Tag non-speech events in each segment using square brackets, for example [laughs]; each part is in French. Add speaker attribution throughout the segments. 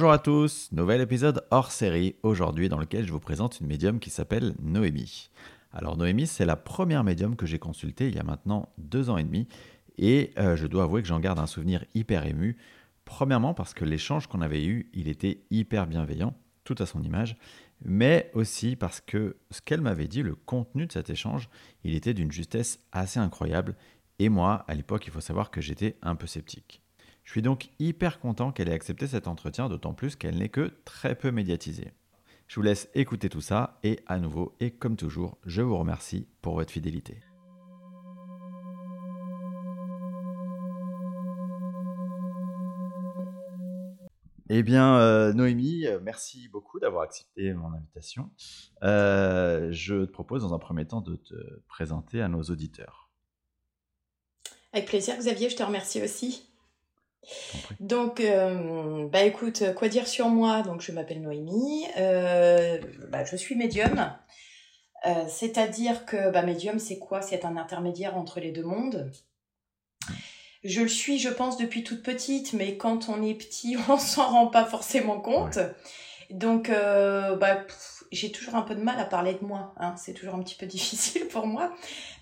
Speaker 1: Bonjour à tous, nouvel épisode hors série aujourd'hui dans lequel je vous présente une médium qui s'appelle Noémie. Alors Noémie, c'est la première médium que j'ai consultée il y a maintenant deux ans et demi et euh, je dois avouer que j'en garde un souvenir hyper ému. Premièrement parce que l'échange qu'on avait eu, il était hyper bienveillant, tout à son image, mais aussi parce que ce qu'elle m'avait dit, le contenu de cet échange, il était d'une justesse assez incroyable et moi, à l'époque, il faut savoir que j'étais un peu sceptique. Je suis donc hyper content qu'elle ait accepté cet entretien, d'autant plus qu'elle n'est que très peu médiatisée. Je vous laisse écouter tout ça et à nouveau et comme toujours, je vous remercie pour votre fidélité. Eh bien, euh, Noémie, euh, merci beaucoup d'avoir accepté mon invitation. Euh, je te propose dans un premier temps de te présenter à nos auditeurs.
Speaker 2: Avec plaisir, Xavier, je te remercie aussi. Donc, euh, bah écoute, quoi dire sur moi? Donc, je m'appelle Noémie, euh, bah, je suis médium. Euh, c'est-à-dire que bah, médium, c'est quoi? C'est un intermédiaire entre les deux mondes. Je le suis, je pense, depuis toute petite, mais quand on est petit, [laughs] on s'en rend pas forcément compte. Donc, bah, j'ai toujours un peu de mal à parler de moi. Hein. C'est toujours un petit peu [laughs] difficile pour moi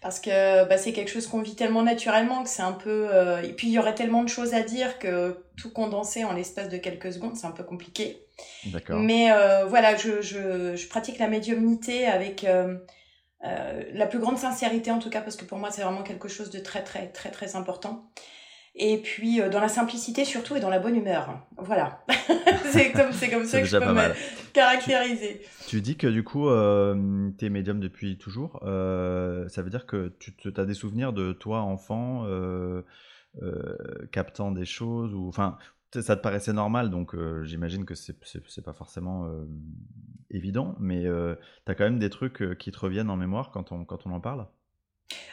Speaker 2: parce que bah, c'est quelque chose qu'on vit tellement naturellement que c'est un peu. Euh, et puis il y aurait tellement de choses à dire que tout condenser en l'espace de quelques secondes, c'est un peu compliqué. D'accord. Mais euh, voilà, je, je, je, pratique la médiumnité avec euh, la plus grande sincérité en tout cas parce que pour moi c'est vraiment quelque chose de très très très très important et puis euh, dans la simplicité surtout et dans la bonne humeur. Voilà, [laughs] c'est comme, comme ça que je peux me caractériser.
Speaker 1: Tu, dis que du coup, euh, tu es médium depuis toujours. Euh, ça veut dire que tu as des souvenirs de toi, enfant, euh, captant des choses ou enfin ça te paraissait normal, donc j'imagine que c'est pas forcément évident, mais tu as quand même des trucs qui te reviennent en mémoire quand on, quand on en parle?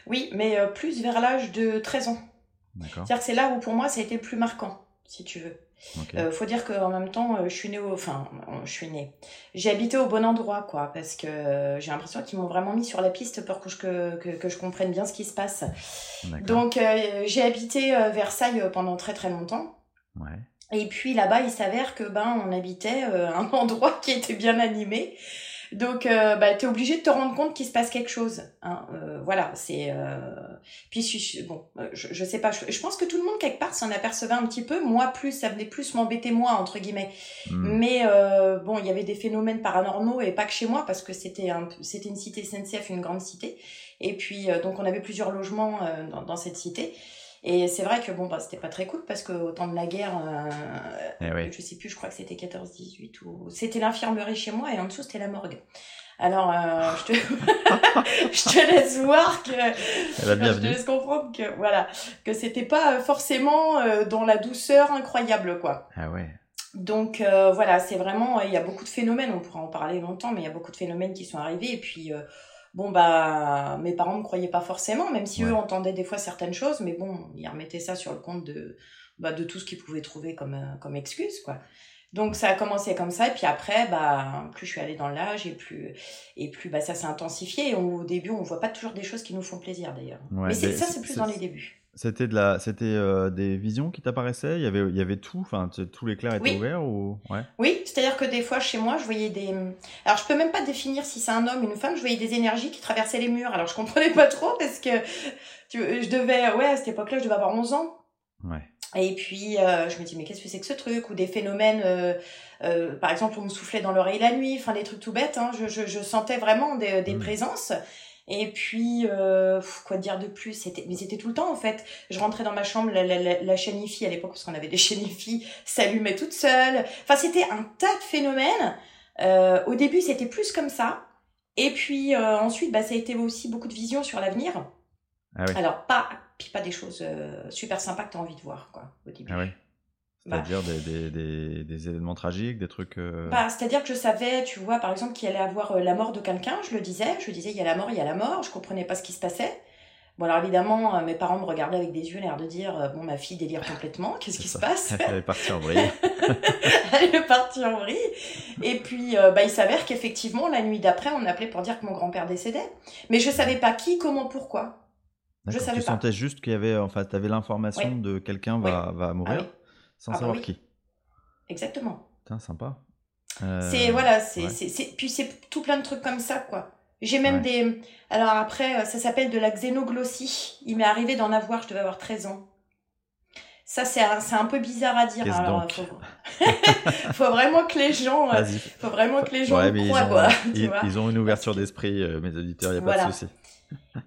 Speaker 2: Oui, mais plus vers l'âge de 13 ans. C'est-à-dire que c'est là où pour moi ça a été le plus marquant, si tu veux. Il euh, faut dire qu'en même temps, euh, je suis née au... Enfin, je suis née. J'ai habité au bon endroit, quoi, parce que euh, j'ai l'impression qu'ils m'ont vraiment mis sur la piste pour que je, que, que, je comprenne bien ce qui se passe. Donc, j'ai habité Versailles pendant très très longtemps. Ouais. Et puis là-bas, il s'avère que ben on habitait [laughs] un endroit qui était bien animé. Donc, euh, bah, tu es obligé de te rendre compte qu'il se passe quelque chose. Hein. Euh, voilà, c'est... Euh... Puis, je, bon, euh, je, je sais pas, je, pense que tout le monde, quelque part, s'en apercevait un petit peu. Moi, plus, ça venait plus m'embêter, moi, entre guillemets. Hmm. Mais, euh, bon, il y avait des phénomènes paranormaux, et pas que chez moi, parce que c'était un, c'était une cité SNCF, une grande cité. Et puis, donc, on avait plusieurs logements dans, dans cette cité. Et c'est vrai que bon, bah, c'était pas très cool parce qu'au temps de la guerre, euh, eh je sais plus, je crois que c'était 14-18 ou. C'était l'infirmerie chez moi et en dessous c'était la morgue. Alors, euh, je, te... [laughs] je te laisse voir que. je te laisse comprendre que, voilà, que c'était pas forcément euh, dans la douceur incroyable, quoi.
Speaker 1: Ah ouais.
Speaker 2: Donc euh, voilà, c'est vraiment, il y a beaucoup de phénomènes, on pourra en parler longtemps, mais il y a beaucoup de phénomènes qui sont arrivés. Et puis, euh, bon bah mes parents ne croyaient pas forcément, même si eux entendaient des fois certaines choses, mais bon, ils remettaient ça sur le compte de bah, de tout ce qu'ils pouvaient trouver comme euh, comme excuse quoi. Donc ça a commencé comme ça et puis après bah plus je suis allée dans l'âge et plus et plus bah ça s'est intensifié et au début on voit pas toujours des choses qui nous font plaisir d'ailleurs. mais ça c'est plus dans les débuts.
Speaker 1: C'était de la, c'était euh, des visions qui t'apparaissaient? Il y avait, il y avait tout? Enfin, tous les clairs étaient ouverts ou ouais?
Speaker 2: Oui, c'est-à-dire que des fois chez moi, je voyais des. Alors, je peux même pas définir si c'est un homme ou une femme. Je voyais des énergies qui traversaient les murs. Alors, je comprenais pas trop parce que tu... je devais, ouais, à cette époque-là, je devais avoir 11 ans. Ouais. Et puis, euh, je me dis, mais qu'est-ce que c'est que ce truc? Ou des phénomènes, euh, euh, par exemple, on me soufflait dans l'oreille la nuit, enfin des trucs tout bêtes. Hein. Je, je, je, sentais vraiment des, des mmh. présences. Et puis, euh, quoi dire de plus? C'était, mais c'était tout le temps en fait. Je rentrais dans ma chambre, la, la, la, la chaîne IFI à l'époque parce qu'on avait des chaînes IFI s'allumait toute seule. Enfin, c'était un tas de phénomènes. Euh, au début, c'était plus comme ça. Et puis euh, ensuite, bah, ça a été aussi beaucoup de visions sur l'avenir. Ah oui. Alors pas, puis pas des choses euh, super sympas que tu as envie de voir quoi au début.
Speaker 1: Ah oui. Bah. C'est-à-dire des, des, des, événements tragiques, des trucs. Euh...
Speaker 2: Bah, C'est-à-dire que je savais, tu vois, par exemple, qu'il allait avoir euh, la mort de quelqu'un, je le disais, je disais, il y a la mort, il y a la mort, je comprenais pas ce qui se passait. Bon, alors évidemment, euh, mes parents me regardaient avec des yeux, l'air de dire, euh, bon, ma fille délire [laughs] complètement, qu'est-ce qui se passe
Speaker 1: Elle est partie en vrille. [laughs]
Speaker 2: Elle est partie en vrille. Et puis, bah, il s'avère qu'effectivement, la nuit d'après, on appelait pour dire que mon grand-père décédait. Mais je savais pas qui, comment, pourquoi.
Speaker 1: Je savais tu sentais juste qu'il y avait, enfin, tu avais l'information de quelqu'un va, va mourir? Ah sans ah savoir qui.
Speaker 2: Exactement.
Speaker 1: Putain, sympa.
Speaker 2: C'est voilà, c'est puis c'est tout plein de trucs comme ça quoi. J'ai même des alors après ça s'appelle de la xénoglossie. Il m'est arrivé d'en avoir, je devais avoir 13 ans. Ça, c'est un, un, peu bizarre à dire. Alors, faut... [laughs] faut... vraiment que les gens, euh, faut vraiment que les gens croient, ils ont, quoi, [laughs]
Speaker 1: ils, ont une ouverture d'esprit, euh, mes auditeurs, il n'y a pas de souci.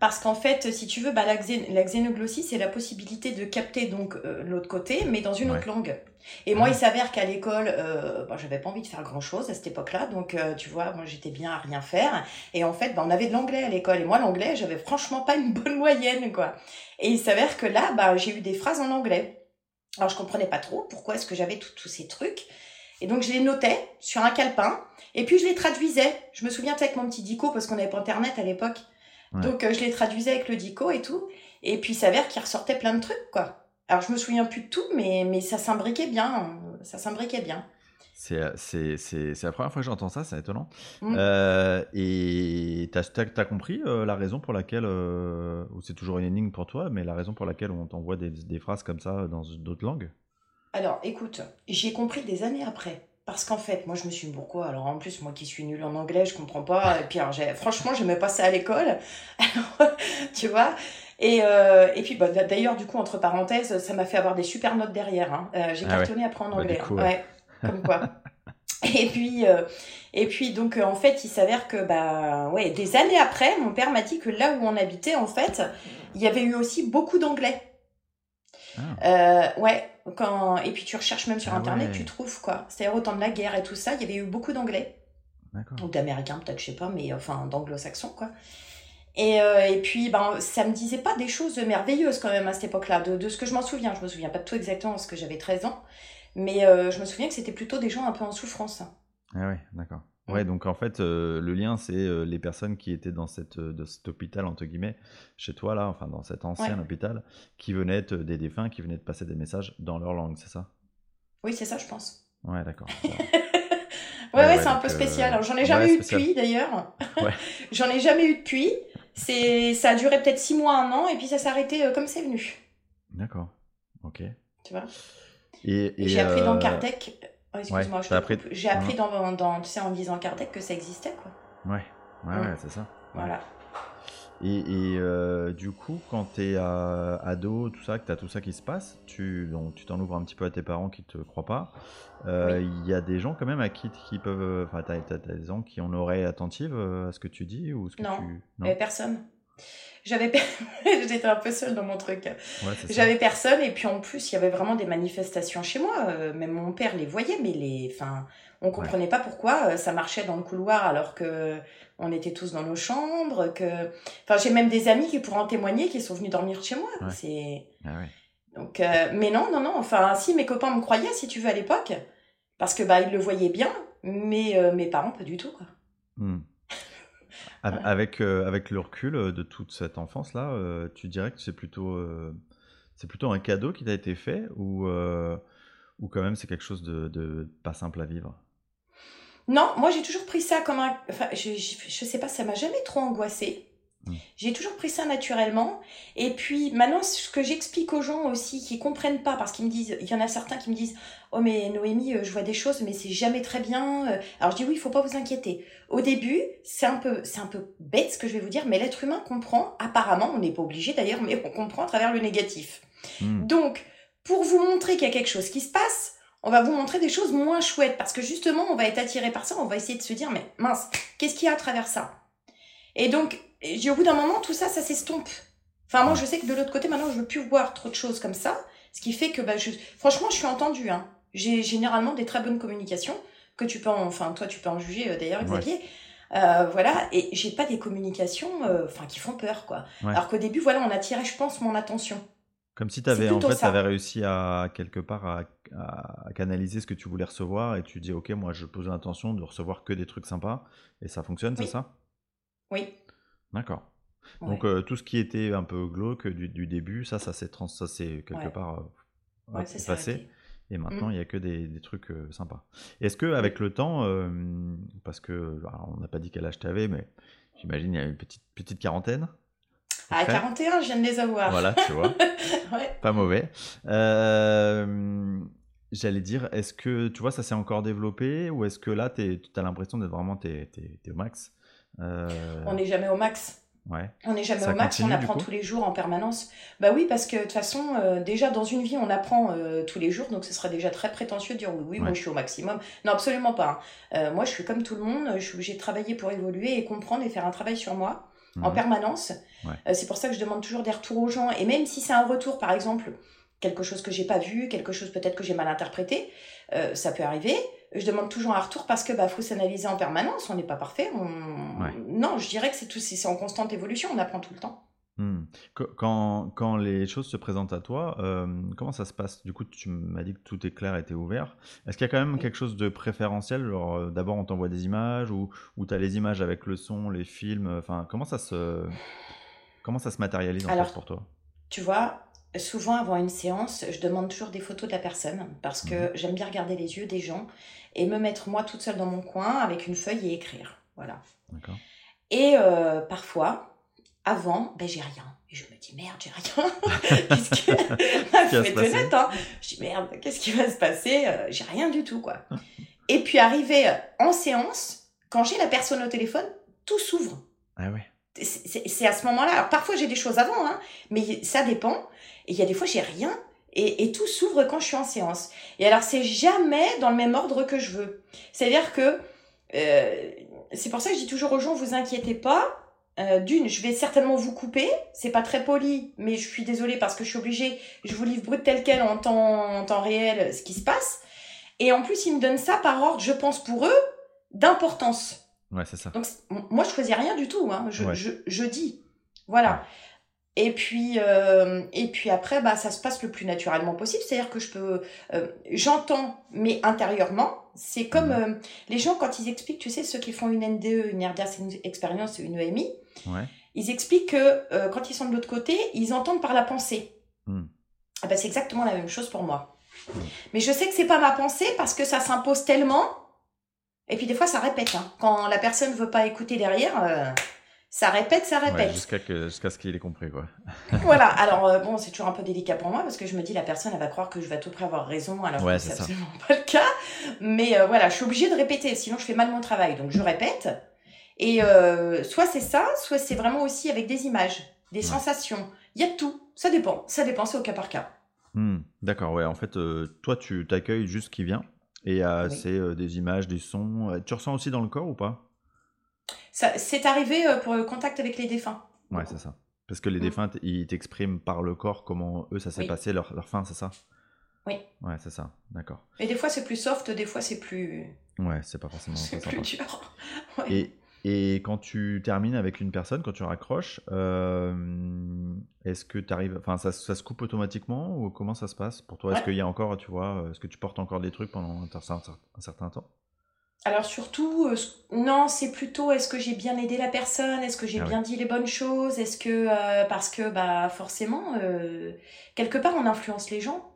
Speaker 2: Parce qu'en fait, si tu veux, bah, la, la xénoglossie, c'est la possibilité de capter donc euh, l'autre côté, mais dans une autre langue. Et moi, il s'avère qu'à l'école, euh, bah, j'avais pas envie de faire grand chose à cette époque-là, donc tu vois, moi j'étais bien à rien faire. Et en fait, bah, on avait de l'anglais à l'école, et moi l'anglais, j'avais franchement pas une bonne moyenne, quoi. Et il s'avère que là, bah, j'ai eu des phrases en anglais. Alors je comprenais pas trop pourquoi est-ce que j'avais tous ces trucs. Et donc je les notais sur un calepin et puis je les traduisais. Je me souviens avec mon petit dico parce qu'on n'avait pas internet à l'époque. Donc euh, je les traduisais avec le dico et tout. Et puis il s'avère qu'il ressortait plein de trucs quoi. Alors je me souviens plus de tout mais mais ça s'imbriquait bien, ça s'imbriquait bien.
Speaker 1: Euh, c'est la première fois que j'entends ça, c'est étonnant. Mm. Euh, et tu as, compris euh, la raison pour laquelle, ou c'est toujours une énigme pour toi, mais la raison pour laquelle on t'envoie des, des, phrases comme ça dans d'autres langues?
Speaker 2: Alors écoute, j'ai compris des années après. Parce qu'en fait, moi je me suis dit pourquoi? Alors en plus, moi qui suis nulle en anglais, je comprends pas. Et puis alors, franchement, j'aimais pas ça à l'école. [laughs] tu vois? Et, et puis bah, d'ailleurs, du coup, entre parenthèses, ça m'a fait avoir des super notes derrière. Hein. j'ai ah cartonné après en bah, anglais. ouais comme quoi. [laughs] Et puis, euh, et puis donc euh, en fait, il s'avère que bah ouais, des années après, mon père m'a dit que là où on habitait, en fait, il y avait eu aussi beaucoup d'anglais. Ah. Euh, ouais, quand et puis tu recherches même sur ah internet, tu trouves quoi. C'est-à-dire au temps de la guerre et tout ça, il y avait eu beaucoup d'anglais. Ou d'américains peut-être, je sais pas, mais enfin d'anglo-saxons quoi. Et, et, puis, ben, ça me disait pas des choses merveilleuses quand même à cette époque-là, de, de, ce que je m'en souviens. Je me souviens pas de tout exactement parce que j'avais 13 ans. Mais euh, je me souviens que c'était plutôt des gens un peu en souffrance.
Speaker 1: Ah ouais, d'accord. Ouais, donc en fait, euh, le lien, c'est euh, les personnes qui étaient dans cette, de cet hôpital, entre guillemets, chez toi, là, enfin, dans cet ancien hôpital, qui venaient des défunts, qui venaient de passer des messages dans leur langue, c'est ça?
Speaker 2: Oui, c'est ça, je pense.
Speaker 1: Ouais, d'accord. [laughs]
Speaker 2: ouais, ouais, c'est un peu spécial. [laughs] [laughs] J'en ai jamais eu depuis, d'ailleurs. J'en ai jamais eu depuis. C'est, ça a duré peut-être six mois, un an, et puis ça s'est arrêté comme c'est venu.
Speaker 1: D'accord. Ok.
Speaker 2: Tu vois? J'ai appris dans euh, Kardec. Oh, excuse-moi, j'ai appris dans, dans, tu sais, en lisant Kardec que ça existait, quoi.
Speaker 1: Ouais, ouais, ouais, c'est ça.
Speaker 2: Voilà.
Speaker 1: Et, et euh, du coup, quand tu es ado, tout ça, que tu as tout ça qui se passe, tu tu t'en ouvres un petit peu à tes parents qui te croient pas. Euh, il y a des gens quand même à qui, qui peuvent. Enfin, tu as, des gens qui ont l'oreille attentive à ce que tu dis ou ce que
Speaker 2: non,
Speaker 1: tu.
Speaker 2: Non, personne. J'avais [laughs] j'étais un peu seule dans mon truc. J'avais personne et puis en plus il y avait vraiment des manifestations chez moi. Euh, même mon père les voyait, mais les, enfin, on comprenait pas pourquoi euh, ça marchait dans le couloir alors que on était tous dans nos chambres. Que, enfin, j'ai même des amis qui pourraient en témoigner qui sont venus dormir chez moi. C'est ah donc, euh, mais non, non, non. Enfin, si mes copains me croyaient, si tu veux à l'époque, parce que bah ils le voyaient bien, mais mes parents pas du tout quoi. Hmm.
Speaker 1: Avec, euh, avec le recul euh, de toute cette enfance-là, euh, tu dirais que c'est plutôt, c'est plutôt un cadeau qui t'a été fait ou, ou quand même c'est quelque chose de, de, pas simple à vivre?
Speaker 2: Non, moi j'ai toujours pris ça comme un... Enfin, je, je, sais pas, ça m'a jamais trop angoissé. Mmh. J'ai toujours pris ça naturellement. Et puis maintenant, ce que j'explique aux gens aussi qui comprennent pas, parce qu'ils me disent, il y en a certains qui me disent, oh mais Noémie, euh, je vois des choses, mais c'est jamais très bien. Euh. Alors je dis oui, il faut pas vous inquiéter. Au début, c'est un peu, c'est un peu bête ce que je vais vous dire, mais l'être humain comprend. Apparemment, on n'est pas obligé d'ailleurs, mais on comprend à travers le négatif. Mmh. Donc, pour vous montrer qu'il y a quelque chose qui se passe, on va vous montrer des choses moins chouettes parce que justement, on va être attiré par ça. On va essayer de se dire, mais mince, qu'est-ce qu'il y a à travers ça? Et donc, au bout d'un moment, tout ça, ça s'estompe. Enfin, moi, je sais que de l'autre côté, maintenant, je veux plus voir trop de choses comme ça. Ce qui fait que, bah, je... franchement, je suis entendue. Hein. J'ai généralement des très bonnes communications, que tu peux en... Enfin, toi, tu peux en juger, euh, d'ailleurs, Xavier. Euh, voilà, et j'ai pas des communications euh, enfin qui font peur, quoi. Alors qu'au début, voilà, on attirait, je pense, mon attention.
Speaker 1: Comme si tu avais, en fait, avais réussi à, quelque part, à, à, canaliser ce que tu voulais recevoir, et tu dis, OK, moi, je pose l'intention de recevoir que des trucs sympas, et ça fonctionne, c'est ça?
Speaker 2: Oui.
Speaker 1: D'accord. Donc euh, tout ce qui était un peu glauque du, du début, ça, ça s'est trans... quelque part euh, passé. Et maintenant, mmh. il n'y a que des, des trucs euh, sympas. Est-ce que avec le temps, parce que on n'a pas dit quel âge tu avais, mais j'imagine il y a une petite, petite quarantaine
Speaker 2: À 41, je viens de les avoir.
Speaker 1: Voilà, tu vois. [laughs] Pas mauvais. J'allais dire, est-ce que tu vois, ça s'est encore développé ou est-ce que là, tu as l'impression d'être vraiment t'es, au max?
Speaker 2: On n'est jamais au max. On n'est jamais au max, on apprend tous les jours en permanence. Bah oui, parce que de toute façon, euh, déjà dans une vie, on apprend euh, tous les jours, donc ce serait déjà très prétentieux de dire oui, oui moi je suis au maximum. Non, absolument pas. Hein. Euh, moi, je suis comme tout le monde, je suis obligée de travailler pour évoluer et comprendre et faire un travail sur moi en mhm. permanence. c'est pour ça que je demande toujours des retours aux gens. Et même si c'est un retour, par exemple, quelque chose que j'ai pas vu, quelque chose peut-être que j'ai mal interprété, ça peut arriver je demande toujours un retour parce que bah faut s'analyser en permanence, on n'est pas parfait. Non, je dirais que c'est tout, c'est en constante évolution, on apprend tout le temps.
Speaker 1: Hmm. Quand, quand, les choses se présentent à toi, euh, comment ça se passe? Du coup, tu m'as dit que tout est clair et était ouvert. Est-ce qu'il y a quand même quelque chose de préférentiel? Euh, D'abord, on t'envoie des images ou, ou tu as les images avec le son, les films? Enfin, comment ça se, comment ça se matérialise en fait pour toi?
Speaker 2: Tu vois, souvent avant une séance, je demande toujours des photos de la personne parce que mhm. j'aime bien regarder les yeux des gens et me mettre moi toute seule dans mon coin avec une feuille et écrire. Voilà. Et euh, parfois, avant, ben j'ai rien. Et je me dis merde, j'ai rien. [laughs] [laughs] qu'est-ce qui va se passer hein. Je dis merde, qu'est-ce qui va se passer? Euh, J'ai rien du tout quoi. et puis arrivé en séance, quand j'ai la personne au téléphone, tout s'ouvre.
Speaker 1: Ah ouais
Speaker 2: c'est à ce moment-là. Alors parfois j'ai des choses avant, hein, mais ça dépend. Et il y a des fois j'ai rien. Et, tout s'ouvre quand je suis en séance. Et alors c'est jamais dans le même ordre que je veux. C'est-à-dire que euh, c'est pour ça que je dis toujours aux gens, vous inquiétez pas. Euh, d'une, je vais certainement vous couper. C'est pas très poli, mais je suis désolée parce que je suis obligée. Je vous livre brut tel quel en temps, en temps réel ce qui se passe. Et en plus, ils me donnent ça par ordre, je pense pour eux, d'importance.
Speaker 1: Ouais, c'est ça.
Speaker 2: Donc, moi, je choisis rien du tout. Hein. Je, je, je, dis. Voilà. Et puis, euh, et puis après, bah, ça se passe le plus naturellement possible. C'est-à-dire que je peux, euh, j'entends, mais intérieurement, c'est comme mmh. euh, les gens quand ils expliquent, tu sais, ceux qui font une NDE, une c'est une expérience, une EMI, ouais. ils expliquent que quand ils sont de l'autre côté, ils entendent par la pensée. Mmh. Ah bah, c'est exactement la même chose pour moi. Mmh. Mais je sais que c'est pas ma pensée parce que ça s'impose tellement et puis des fois, ça répète. Hein. Quand la personne ne veut pas écouter derrière, euh, ça répète, ça répète.
Speaker 1: jusqu'à jusqu'à ce qu'il ait compris, quoi. [laughs] [laughs]
Speaker 2: voilà. Alors euh, bon, c'est toujours un peu délicat pour moi parce que je me dis la personne, elle va croire que je vais à tout près avoir raison, alors que c'est absolument pas le cas. Mais euh, voilà, je suis obligée de répéter, sinon je fais mal mon travail. Donc je répète. Et soit c'est ça, soit c'est vraiment aussi avec des images, des sensations. Il y a tout. Ça dépend. Ça dépend, c'est au cas par cas.
Speaker 1: Hmm, d'accord, ouais. En fait, toi, tu t'accueilles juste ce qui vient. Et euh, c'est euh, des images, des sons. Euh, tu ressens aussi dans le corps ou pas?
Speaker 2: C'est arrivé pour le contact avec les défunts.
Speaker 1: Ouais, c'est ça. Parce que les mm. défunts, ils t'expriment par le corps comment eux, ça s'est passé, leur, leur fin, c'est ça?
Speaker 2: Oui.
Speaker 1: Ouais, c'est ça, d'accord.
Speaker 2: Et des fois, c'est plus soft, des fois, c'est plus.
Speaker 1: Ouais, c'est pas forcément. [laughs]
Speaker 2: C'est plus dur. [laughs]
Speaker 1: Ouais. Et, et quand tu termines avec une personne, quand tu raccroches, euh, est-ce que tu arrives, enfin, ça, ça, se coupe automatiquement ou comment ça se passe pour toi? Est-ce qu'il y a encore, tu vois, est-ce que tu portes encore des trucs pendant un, certain temps?
Speaker 2: Alors surtout, euh, non, c'est plutôt est-ce que j'ai bien aidé la personne, est-ce que j'ai ah bien dit les bonnes choses, est-ce que euh, parce que bah forcément quelque part on influence les gens.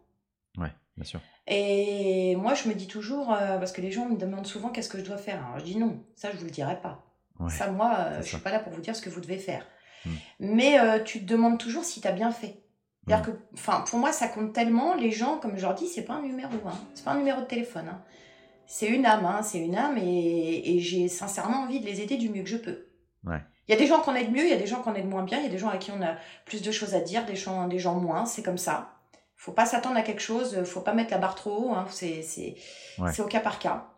Speaker 1: Ouais, bien sûr.
Speaker 2: Et moi je me dis toujours parce que les gens me demandent souvent qu'est-ce que je dois faire? Alors je dis non, ça je vous le dirai pas. Ça, moi, euh, je ne suis pas là pour vous dire ce que vous devez faire. Hmm. Mais euh, tu te demandes toujours si tu as bien fait. Hmm. que, enfin, pour moi, ça compte tellement. Les gens, comme je leur dis, c'est pas un numéro, hein. c'est pas un numéro de téléphone. Hein. C'est une âme, hein. c'est une âme, et, j'ai sincèrement envie de les aider du mieux que je peux. Il y a des gens qu'on aide mieux, il y a des gens qu'on aide moins bien, il y a des gens à qui on a plus de choses à dire, des gens, des gens moins, c'est comme ça. Faut pas s'attendre à quelque chose, faut pas mettre la barre trop haut, c'est c'est au cas par cas.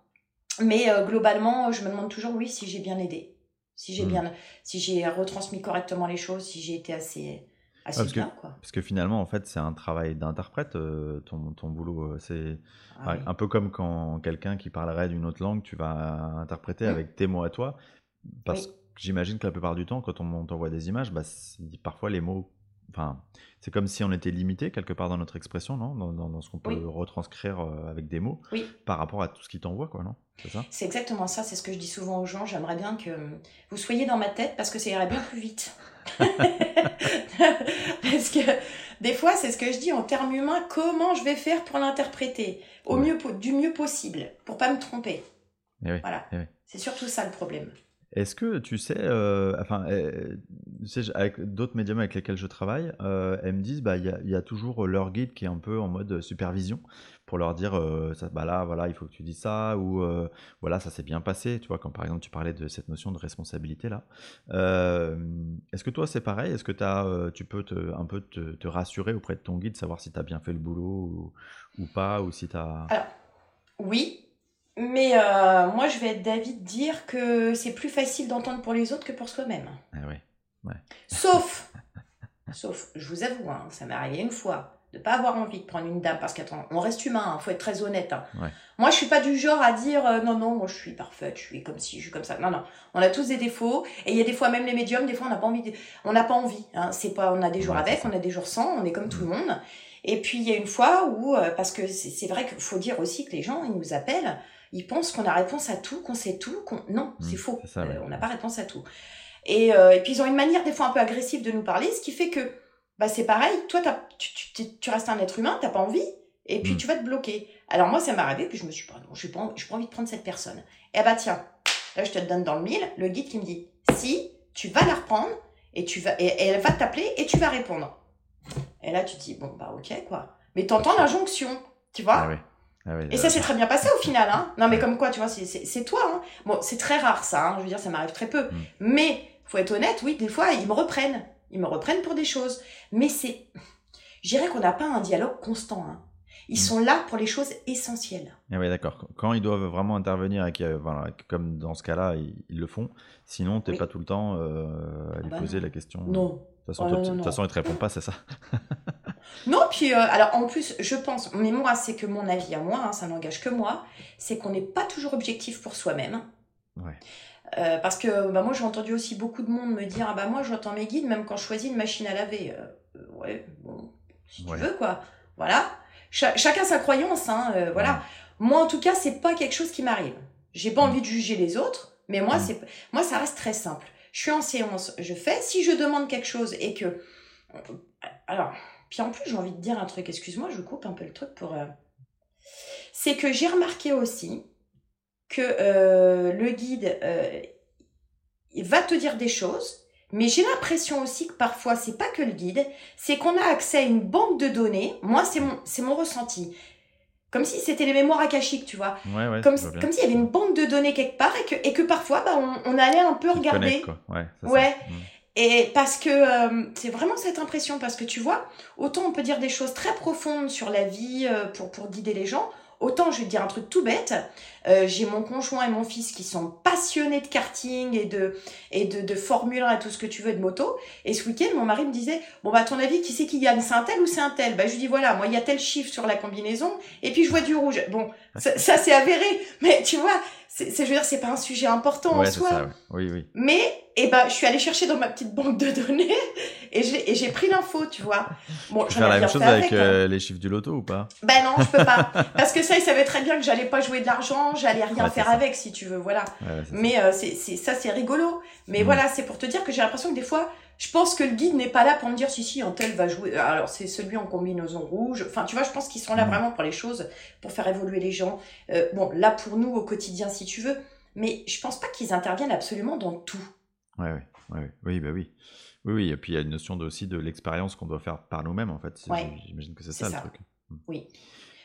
Speaker 2: Mais euh, globalement, je me demande toujours, oui, si j'ai bien aidé si j'ai hmm. bien, si j'ai retransmis correctement les choses, si j'ai été assez, assez
Speaker 1: parce bien, que, quoi. Parce que finalement, en fait, c'est un travail d'interprète, euh, ton, ton boulot. Euh, c'est ah un peu comme quand quelqu'un qui parlerait d'une autre langue, tu vas interpréter avec tes mots à toi. Parce que j'imagine que la plupart du temps, quand on t'envoie des images, bah, parfois les mots Enfin, c'est comme si on était limité quelque part dans notre expression, non? Dans, dans, ce qu'on peut retranscrire euh, avec des mots par rapport à tout ce qui t'envoie, quoi, non?
Speaker 2: C'est ça? C'est exactement ça, c'est ce que je dis souvent aux gens. J'aimerais bien que vous soyez dans ma tête parce que ça irait bien plus vite. [laughs] parce que des fois, c'est ce que je dis en termes humains, comment je vais faire pour l'interpréter? Au mieux, du mieux possible, pour pas me tromper.
Speaker 1: Eh
Speaker 2: voilà.
Speaker 1: Eh
Speaker 2: c'est surtout ça le problème.
Speaker 1: Est-ce que tu sais, euh, enfin, euh, tu sais, avec d'autres médiums avec lesquels je travaille, euh, elles me disent, bah, il y, a toujours leur guide qui est un peu en mode supervision pour leur dire, ça, bah là, voilà, il faut que tu dis ça, ou voilà, ça s'est bien passé, tu vois, comme par exemple tu parlais de cette notion de responsabilité là. Est-ce que toi c'est pareil? Est-ce que tu peux un peu te, rassurer auprès de ton guide, savoir si tu as bien fait le boulot ou, pas, ou si.
Speaker 2: Alors, oui, mais moi je vais être d'avis de dire que c'est plus facile d'entendre pour les autres que pour soi-même.
Speaker 1: Ah ouais.
Speaker 2: Sauf, [laughs] sauf, je vous avoue, hein, ça m'est arrivé une fois de pas avoir envie de prendre une dame parce qu'attends, on reste humain, il hein, faut être très honnête. Hein. Moi, je suis pas du genre à dire euh, non non, moi je suis parfaite, je suis comme si, je suis comme ça. Non non, on a tous des défauts et il y a des fois même les médiums, des fois on n'a pas envie, on n'a pas envie. C'est pas, on a des jours avec, on a des jours sans, on est comme tout le mm. monde. Et puis il y a une fois où, euh, parce que c'est vrai qu'il faut dire aussi que les gens, ils nous appellent, ils pensent qu'on a réponse à tout, qu'on sait tout, qu'on non, c'est mm, faux. Euh, on n'a pas réponse à tout. Euh, et, puis ils ont une manière des fois un peu agressive de nous parler, ce qui fait que bah c'est pareil, toi tu, tu, tu, restes un être humain, t'as pas envie, et puis mm. tu vas te bloquer. Alors moi ça m'est arrivé, puis je me suis pas, non, je pas, pas envie de prendre cette personne. Et bah tiens, là je te donne dans le mille, le guide qui me dit, si tu vas la reprendre, et tu vas, et, elle va t'appeler et tu vas répondre. Et là tu te dis, bon bah ok quoi. Mais t'entends l'injonction, tu vois ah ah et ça s'est très bien passé au final, hein. Non, mais comme quoi, tu vois, c'est toi, hein. Bon, c'est très rare ça, hein. Je veux dire, ça m'arrive très peu. Mm. Mais faut être honnête, oui, des fois, ils me reprennent. Ils me reprennent pour des choses. Mais c'est. Je dirais qu'on n'a pas un dialogue constant. Hein. Ils mm. sont là pour les choses essentielles.
Speaker 1: Ah oui, d'accord. Quand ils doivent vraiment intervenir, et voilà, comme dans ce cas-là, ils, le font. Sinon, tu n'es pas tout le temps euh, à lui ah bah poser la question.
Speaker 2: Non.
Speaker 1: De toute façon, façon, il ne te répond pas, c'est ça? [laughs]
Speaker 2: Non, puis euh, alors en plus, je pense, mais moi, c'est que mon avis à moi, hein, ça n'engage que moi, c'est qu'on n'est pas toujours objectif pour soi-même. Ouais. Euh, parce que bah, moi j'ai entendu aussi beaucoup de monde me dire ah bah moi j'entends mes guides même quand je choisis une machine à laver. Euh, ouais bon si tu veux quoi. Voilà. Chacun sa croyance hein voilà. Moi en tout cas c'est pas quelque chose qui m'arrive. J'ai pas mm. envie de juger les autres mais moi mm. c'est moi ça reste très simple je suis en séance je fais si je demande quelque chose et que alors puis en plus j'ai envie de dire un truc excuse-moi je coupe un peu le truc pour c'est que j'ai remarqué aussi que euh, le guide euh, va te dire des choses, mais j'ai l'impression aussi que parfois c'est pas que le guide, c'est qu'on a accès à une banque de données. Moi, c'est mon ressenti. Comme si c'était les mémoires akashiques, tu vois. comme, comme s'il y avait une banque de données quelque part et que, et que parfois, bah, on, allait un peu regarder.
Speaker 1: Ouais.
Speaker 2: ouais. Mm. Et parce que euh, c'est vraiment cette impression, parce que tu vois, autant on peut dire des choses très profondes sur la vie pour, pour guider les gens, Autant, je vais te dire un truc tout bête, euh, j'ai mon conjoint et mon fils qui sont passionnés de karting et de, et de, Formule 1 et tout ce que tu veux de moto. Et ce week-end, mon mari me disait, bon, bah, à ton avis, qui c'est qui gagne? C'est un tel ou c'est un tel? Bah, je lui dis, voilà, moi, il y a tel chiffre sur la combinaison, et puis je vois du rouge. Bon, ça c'est avéré, mais tu vois, c'est, je veux dire, c'est pas un sujet important en soi. Ça,
Speaker 1: oui, oui.
Speaker 2: Mais, eh ben, je suis allée chercher dans ma petite banque de données et j'ai, et j'ai pris l'info, tu vois.
Speaker 1: Bon, je faire la même chose avec, euh, hein. les chiffres du loto ou pas?
Speaker 2: Ben non, je peux pas. [laughs] Parce que ça, ils savaient très bien que j'allais pas jouer de l'argent, j'allais rien faire avec, si tu veux, voilà. Mais euh, c'est, c'est, ça, c'est rigolo. Mais mm. voilà, c'est pour te dire que j'ai l'impression que des fois, je pense que le guide n'est pas là pour me dire si si un tel va jouer. Alors c'est celui en combinaison rouge enfin tu vois je pense qu'ils sont là mm. vraiment pour les choses pour faire évoluer les gens. Euh, bon là pour nous au quotidien si tu veux. Mais je pense pas qu'ils interviennent absolument dans tout.
Speaker 1: Ouais, ouais, ouais oui bah oui. Oui oui et puis il y a une notion aussi de l'expérience qu'on doit faire par nous-mêmes en fait. J'imagine que c'est ça, le truc.
Speaker 2: Mm. oui.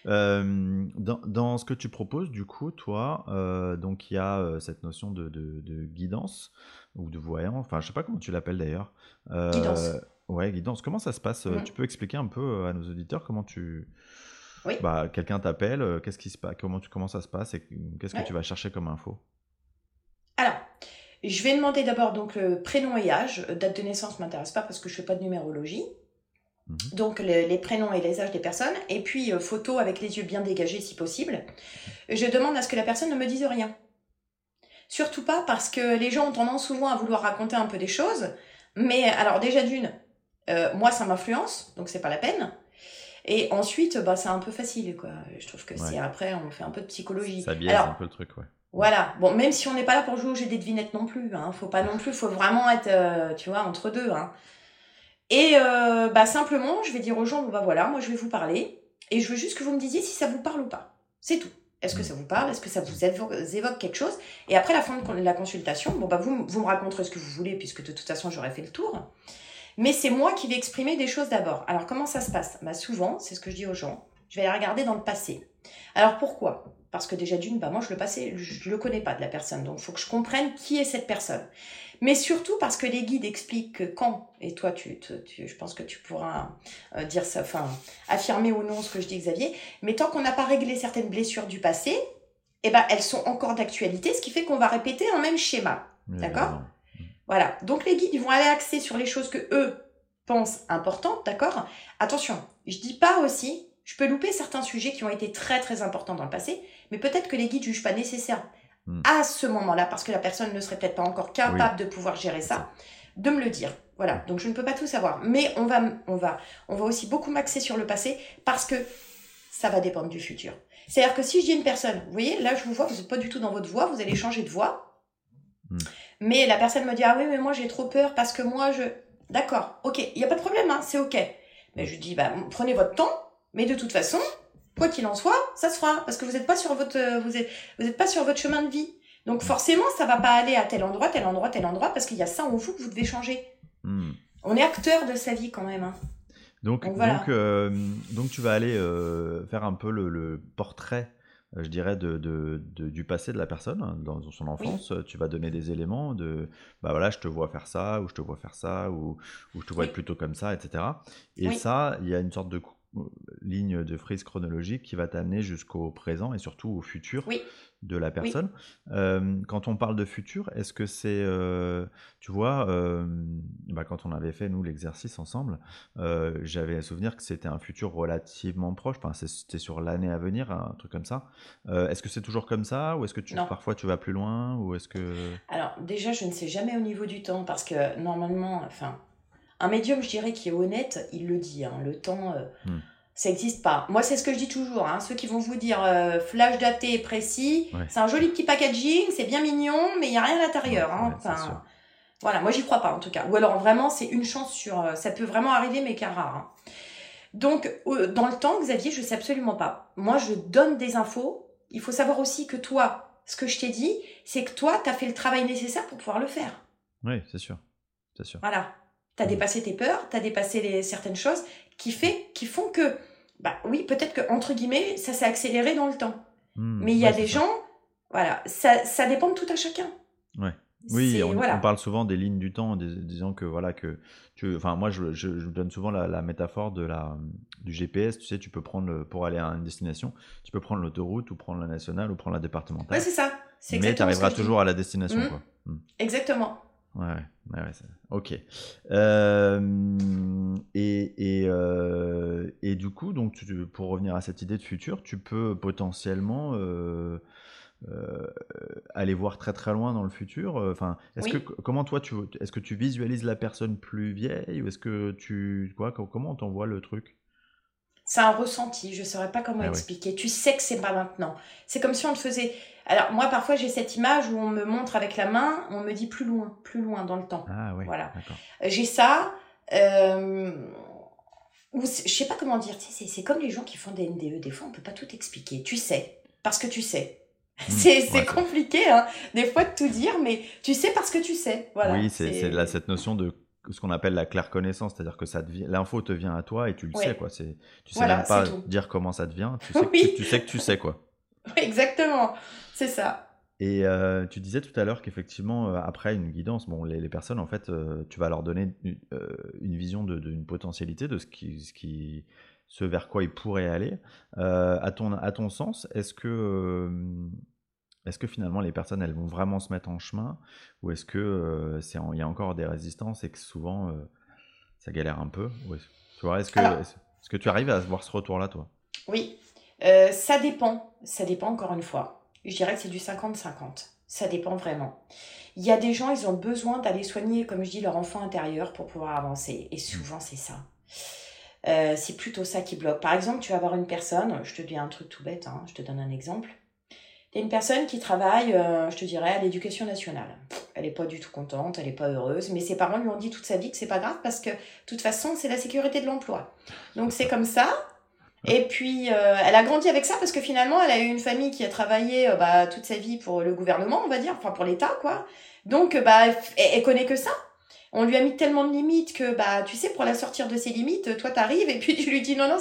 Speaker 1: Euh, dans, dans, ce que tu proposes, du coup, toi, euh, donc il y a cette notion de, de, de guidance ou de voyant, enfin je sais pas comment tu l'appelles d'ailleurs.
Speaker 2: Euh, guidance.
Speaker 1: Ouais, guidance. Comment ça se passe mmh. Tu peux expliquer un peu euh, à nos auditeurs comment tu...
Speaker 2: Oui.
Speaker 1: Bah, quelqu'un t'appelle, euh, qu'est-ce qui se passe, comment, tu, comment ça se passe et qu'est-ce que tu vas chercher comme info?
Speaker 2: Alors, je vais demander d'abord donc le prénom et âge. Date de naissance m'intéresse pas parce que je fais pas de numérologie. Mmh. Donc les prénoms et les âges des personnes. Et puis photo avec les yeux bien dégagés si possible. Je demande à ce que la personne ne me dise rien. Surtout pas parce que les gens ont tendance souvent à vouloir raconter un peu des choses. Mais alors déjà d'une, euh, moi ça m'influence, donc c'est pas la peine. Et ensuite, bah c'est un peu facile quoi. Je trouve que si après on fait un peu de psychologie.
Speaker 1: Ça biaise un peu le truc, ouais.
Speaker 2: Voilà. Bon, même si on n'est pas là pour jouer au jeu des devinettes non plus, hein. Faut pas non plus, faut vraiment être, euh, tu vois, entre deux, hein. Et euh, bah simplement, je vais dire aux gens, bon bah voilà, moi je vais vous parler, et je veux juste que vous me disiez si ça vous parle ou pas. C'est tout. Est-ce que ça vous parle? Est-ce que ça vous évoque quelque chose? Et après la fin de la consultation, bon bah vous, vous me raconterez ce que vous voulez puisque de toute façon j'aurais fait le tour. Mais c'est moi qui vais exprimer des choses d'abord. Alors comment ça se passe? Bah souvent, c'est ce que je dis aux gens. Je vais aller regarder dans le passé. Alors pourquoi? Parce que déjà d'une, bah moi je le passé, je le connais pas de la personne, donc il faut que je comprenne qui est cette personne. Mais surtout parce que les guides expliquent que quand, et toi tu, tu, je pense que tu pourras euh, dire ça, enfin affirmer ou non ce que je dis Xavier, mais tant qu'on n'a pas réglé certaines blessures du passé, eh ben elles sont encore d'actualité, ce qui fait qu'on va répéter un même schéma, d'accord Voilà. Donc les guides ils vont aller axer sur les choses que eux pensent importantes, d'accord? Attention, je dis pas aussi je peux louper certains sujets qui ont été très très importants dans le passé, mais peut-être que les guides ne jugent pas nécessaire hmm. à ce moment-là, parce que la personne ne serait peut-être pas encore capable de pouvoir gérer ça, de me le dire. Voilà, hmm. donc je ne peux pas tout savoir. Mais on va, on va, on va aussi beaucoup m'axer sur le passé parce que ça va dépendre du futur. C'est-à-dire que si je dis une personne, vous voyez, là je vous vois, vous n'êtes pas du tout dans votre voix, vous allez changer de voix. Hmm. Mais la personne me dit, ah oui, mais moi j'ai trop peur parce que moi je... D'accord, ok, il n'y a pas de problème, hein, c'est ok. Mais je dis, bah, prenez votre temps, mais de toute façon, quoi qu'il en soit, ça se fera parce que vous n'êtes pas sur votre euh, vous êtes vous êtes pas sur votre chemin de vie. Donc forcément, ça va pas aller à tel endroit, tel endroit, tel endroit parce qu'il y a ça en vous que vous devez changer. Hmm. On est acteur de sa vie quand même. Hein.
Speaker 1: Donc donc, euh, donc, tu vas aller euh, faire un peu le, portrait je dirais, de, de, du passé de la personne hein, dans son enfance. Tu vas donner des éléments de, bah voilà, je te vois faire ça, ou je te vois faire ça, ou, ou je te vois être plutôt comme ça, etc. Et ça, il y a une sorte de ligne de frise chronologique qui va t'amener jusqu'au présent et surtout au futur de la personne. Euh, quand on parle de futur, est-ce que c'est, euh, tu vois, euh, bah, quand on avait fait nous l'exercice ensemble, j'avais un souvenir que c'était un futur relativement proche. Enfin, c'était sur l'année à venir, un truc comme ça. est-ce que c'est toujours comme ça ou est-ce que tu, parfois tu vas plus loin ou est-ce que
Speaker 2: Alors déjà, je ne sais jamais au niveau du temps parce que normalement, enfin un médium, je dirais, qui est honnête, il le dit. Hein, le temps, euh, hmm. ça n'existe pas. Moi, c'est ce que je dis toujours. Hein, ceux qui vont vous dire euh, flash daté et précis, c'est un joli petit packaging, c'est bien mignon, mais il n'y a rien à l'intérieur. hein, voilà, moi, j'y crois pas en tout cas. Ou alors, vraiment, c'est une chance sur. Euh, ça peut vraiment arriver, mais qu'à rare. Donc, dans le temps, Xavier, je sais absolument pas. Moi, je donne des infos. Il faut savoir aussi que toi, ce que je t'ai dit, c'est que toi, tu as fait le travail nécessaire pour pouvoir le faire.
Speaker 1: Oui, c'est sûr. C'est sûr.
Speaker 2: Voilà. Tu as dépassé tes peurs, tu as dépassé les, certaines choses qui, fait, qui font que, bah oui, peut-être que, entre guillemets, ça s'est accéléré dans le temps. Mm, Mais il y a des gens, voilà, ça, ça dépend de tout à chacun.
Speaker 1: Ouais. Oui, on, on, parle souvent des lignes du temps, disant que voilà que tu, enfin moi je, je, donne souvent la, métaphore de la du GPS. Tu sais, tu peux prendre pour aller à une destination, tu peux prendre l'autoroute ou prendre la nationale ou prendre la départementale.
Speaker 2: Ouais, c'est ça.
Speaker 1: Mais tu arriveras toujours à la destination. Mm. Quoi.
Speaker 2: Exactement.
Speaker 1: Ouais, ouais, ouais ok. Euh, et, et, euh, et, du coup, donc, pour revenir à cette idée de futur, tu peux potentiellement euh, aller voir très très loin dans le futur. Enfin, est-ce que comment toi tu est-ce que tu visualises la personne plus vieille ou est-ce que tu quoi comment on voit le truc?
Speaker 2: C'est un ressenti. Je saurais pas comment ah expliquer. Tu sais que c'est pas maintenant. C'est comme si on te faisait alors moi parfois j'ai cette image où on me montre avec la main, on me dit plus loin, plus loin dans le temps.
Speaker 1: Ah oui.
Speaker 2: Voilà. J'ai ça. Euh, ou je sais pas comment dire. c'est comme les gens qui font des NDE. Des fois on peut pas tout expliquer. Tu sais parce que tu sais. Hmm. [laughs] c'est compliqué hein, des fois de tout dire, mais tu sais parce que tu sais. Voilà.
Speaker 1: Oui, c'est cette notion de ce qu'on appelle la claire connaissance, c'est-à-dire que ça l'info te vient à toi et tu le sais quoi. C'est, tu sais même pas dire comment ça te vient, tu sais, [laughs] que tu sais que tu sais quoi. [laughs]
Speaker 2: Exactement, c'est ça.
Speaker 1: Et euh, tu disais tout à l'heure qu'effectivement, euh, après une guidance, bon, les, personnes, en fait, euh, tu vas leur donner une, vision d'une potentialité, de ce qui, ce qui, ce vers quoi ils pourraient aller. à, ton, à ton sens, est-ce que, est-ce que finalement les personnes, elles vont vraiment se mettre en chemin, ou est-ce que c'est il y a encore des résistances et que souvent ça galère un peu Tu vois, est-ce que, est-ce que tu arrives à voir ce retour-là, toi?
Speaker 2: Oui, euh, ça dépend. Ça dépend encore une fois. Je dirais que c'est du 50-50. Ça dépend vraiment. Il y a des gens, ils ont besoin d'aller soigner, comme je dis, leur enfant intérieur pour pouvoir avancer. Et souvent, c'est ça. Euh, c'est plutôt ça qui bloque. Par exemple, tu vas avoir une personne, je te dis un truc tout bête, hein, je te donne un exemple. Tu une personne qui travaille, euh, je te dirais, à l'éducation nationale. Elle n'est pas du tout contente, elle n'est pas heureuse, mais ses parents lui ont dit toute sa vie que c'est pas grave parce que, de toute façon, c'est la sécurité de l'emploi. Donc c'est comme ça, et puis, euh, elle a grandi avec ça parce que finalement, elle a eu une famille qui a travaillé euh, bah, toute sa vie pour le gouvernement, on va dire, enfin pour l'État, quoi. Donc, bah, elle, connaît que ça. on lui a mis tellement de limites que, bah, tu sais, pour la sortir de ses limites, toi, t'arrives et puis [laughs] tu lui dis non, non,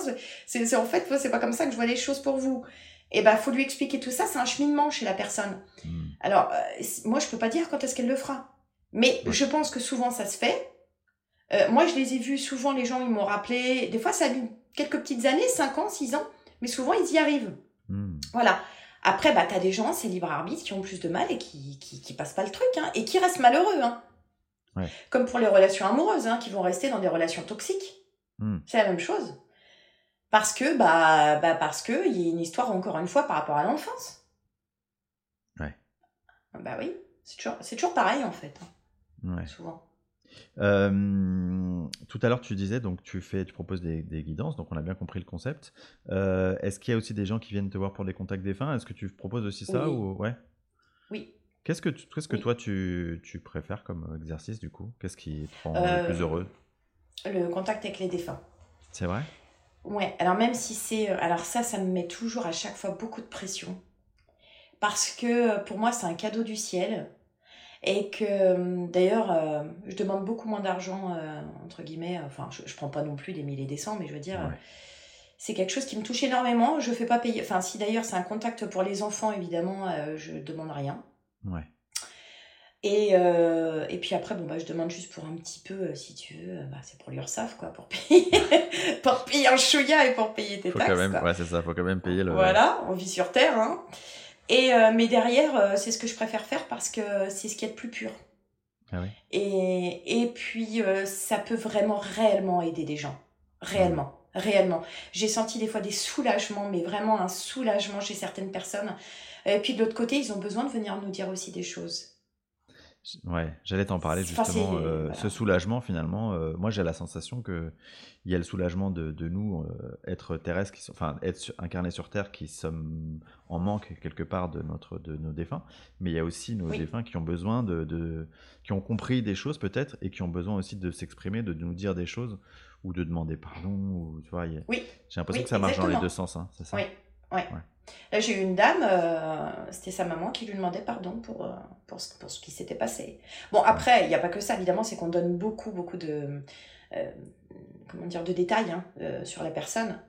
Speaker 2: c'est en fait, c'est pas comme ça que je vois les choses pour vous. Et bah, faut lui expliquer tout ça, c'est un cheminement chez la personne. Hmm. Alors, euh, moi, je peux pas dire quand est-ce qu'elle le fera. Mais je pense que souvent, ça se fait. Euh, moi, je les ai vus souvent, les gens, ils m'ont rappelé. Des fois, ça a mis quelques petites années, 5 ans, 6 ans, mais souvent, ils y arrivent. Hmm. Voilà. Après, bah, t'as des gens, c'est libre arbitre, qui ont plus de mal et qui, qui, qui passent pas le truc, hein, et qui restent malheureux, hein. Comme pour les relations amoureuses, hein, qui vont rester dans des relations toxiques. Hmm. C'est la même chose. Parce que, bah, bah parce que il y a une histoire, encore une fois, par rapport à l'enfance.
Speaker 1: Ouais.
Speaker 2: Bah oui, c'est toujours, pareil, en fait. Ouais. Souvent.
Speaker 1: Euh, tout à l'heure, tu disais, donc tu fais, tu proposes des, guidances, donc on a bien compris le concept. Euh, est-ce qu'il y a aussi des gens qui viennent te voir pour les contacts défunts? Est-ce que tu proposes aussi ça ou ouais?
Speaker 2: Oui.
Speaker 1: Qu'est-ce que, qu'est-ce que toi tu, tu, préfères comme exercice du coup? Qu'est-ce qui te rend le plus euh, heureux?
Speaker 2: Le contact avec les défunts.
Speaker 1: C'est vrai?
Speaker 2: Ouais. Alors même si c'est, alors ça, ça me met toujours à chaque fois beaucoup de pression parce que pour moi c'est un cadeau du ciel et que euh, d'ailleurs euh, je demande beaucoup moins d'argent euh, entre guillemets enfin je, je prends pas non plus des milliers des cents mais je veux dire c'est quelque chose qui me touche énormément je fais pas payer enfin si d'ailleurs c'est un contact pour les enfants évidemment je demande rien
Speaker 1: ouais
Speaker 2: et, et puis après, bon, bah, je demande juste pour un petit peu, si tu veux, bah, c'est pour l'URSAF, quoi, pour payer, [laughs] pour payer un chouïa et pour payer tes
Speaker 1: faut
Speaker 2: taxes.
Speaker 1: Quand même, ouais, c'est ça, faut quand même payer le.
Speaker 2: Voilà, on vit sur Terre, hein. Et, euh, mais derrière, euh, c'est ce que je préfère faire parce que c'est ce qui est le plus pur.
Speaker 1: Ah oui.
Speaker 2: et, et puis, euh, ça peut vraiment réellement aider des gens. Réellement. Réellement. J'ai senti des fois des soulagements, mais vraiment un soulagement chez certaines personnes. Et puis de l'autre côté, ils ont besoin de venir nous dire aussi des choses.
Speaker 1: Ouais, j'allais t'en parler justement. Euh, ce soulagement, finalement, euh, moi j'ai la sensation que il y a le soulagement de, de nous, euh, être terrestres, qui sont, enfin être incarnés sur Terre, qui sommes en manque quelque part de notre, de nos défunts, mais il y a aussi nos défunts qui ont besoin de, de, qui ont compris des choses peut-être et qui ont besoin aussi de s'exprimer, de nous dire des choses ou de demander pardon. Ou, tu vois,
Speaker 2: oui.
Speaker 1: J'ai l'impression que ça marche dans les deux sens, hein, c'est ça?
Speaker 2: Oui. Ouais. Là, j'ai eu une dame, euh, c'était sa maman qui lui demandait pardon pour, euh, pour, ce, pour ce qui s'était passé. Bon, après, il n'y a pas que ça, évidemment, c'est qu'on donne beaucoup, beaucoup de, euh, comment dire, de détails hein, sur la personne.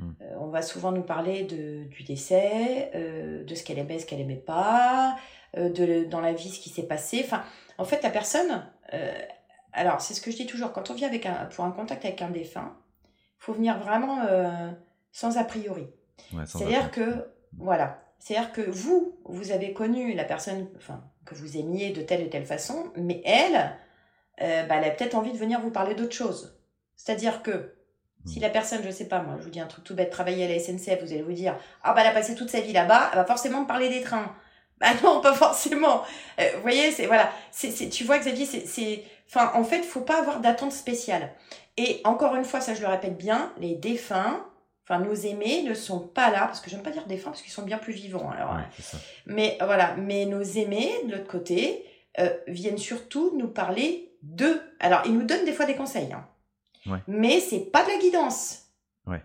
Speaker 2: Hmm. on va souvent nous parler de, du décès, de ce qu'elle aimait, ce qu'elle aimait pas, de, dans la vie, ce qui s'est passé. Enfin, en fait, la personne, alors, c'est ce que je dis toujours, quand on vient avec un, pour un contact avec un défunt, il faut venir vraiment sans a priori. C'est-à-dire que, voilà, c'est-à-dire que vous, vous avez connu la personne enfin, que vous aimiez de telle et telle façon, mais elle, euh, bah, elle a peut-être envie de venir vous parler d'autre chose. C'est-à-dire que si hmm. la personne, je sais pas, moi, je vous dis un truc tout bête, travailler à la SNCF, vous allez vous dire, ah bah elle a passé toute sa vie là-bas, elle va forcément me parler des trains. [laughs] Bah non, pas forcément. Euh, vous voyez, c'est voilà, c'est, tu vois Xavier, c'est, c'est, enfin, en fait, faut pas avoir d'attente spéciale. Et encore une fois, ça je le répète bien, les défunts, Enfin, nos aimés ne sont pas là, parce que j'aime pas dire défunts, parce qu'ils sont bien plus vivants. Alors, mais voilà, mais nos aimés, de l'autre côté, euh, viennent surtout nous parler d'eux. Alors, ils nous donnent des fois des conseils, hein.
Speaker 1: ouais.
Speaker 2: mais c'est pas de la guidance.
Speaker 1: Ouais.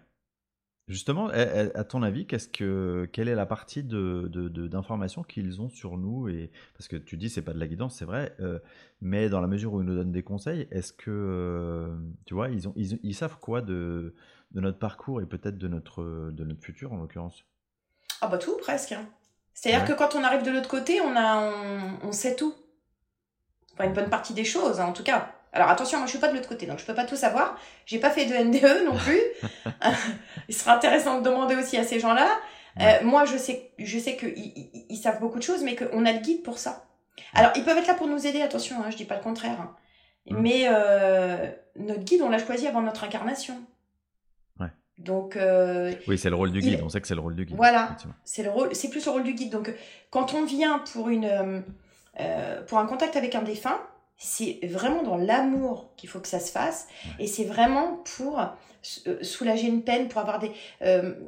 Speaker 1: Justement, à ton avis, qu'est-ce que, quelle est la partie de, d'informations qu'ils ont sur nous et parce que tu dis c'est pas de la guidance, c'est vrai, euh, mais dans la mesure où ils nous donnent des conseils, est-ce que euh, tu vois, ils ont, ils savent quoi de de notre parcours et peut-être de notre, de notre futur en l'occurrence
Speaker 2: Ah bah tout presque. Hein. C'est-à-dire que quand on arrive de l'autre côté, on, a, on, sait tout. Enfin une bonne partie des choses hein, en tout cas. Alors attention, moi je suis pas de l'autre côté, donc je peux pas tout savoir. J'ai pas fait de NDE non plus. [laughs] [laughs] Il sera intéressant de demander aussi à ces gens-là. Euh, moi je sais, je sais qu'ils ils, savent beaucoup de choses, mais qu'on a le guide pour ça. Alors ils peuvent être là pour nous aider, attention, hein, je dis pas le contraire. Hein. Mm. Mais euh, notre guide, on l'a choisi avant notre incarnation. Donc euh,
Speaker 1: oui, c'est le rôle du guide. On sait que c'est le rôle du guide.
Speaker 2: Voilà, c'est le rôle, c'est plus le rôle du guide. Donc quand on vient pour une euh, euh, pour un contact avec un défunt, c'est vraiment dans l'amour qu'il faut que ça se fasse, et c'est vraiment pour soulager une peine, pour avoir des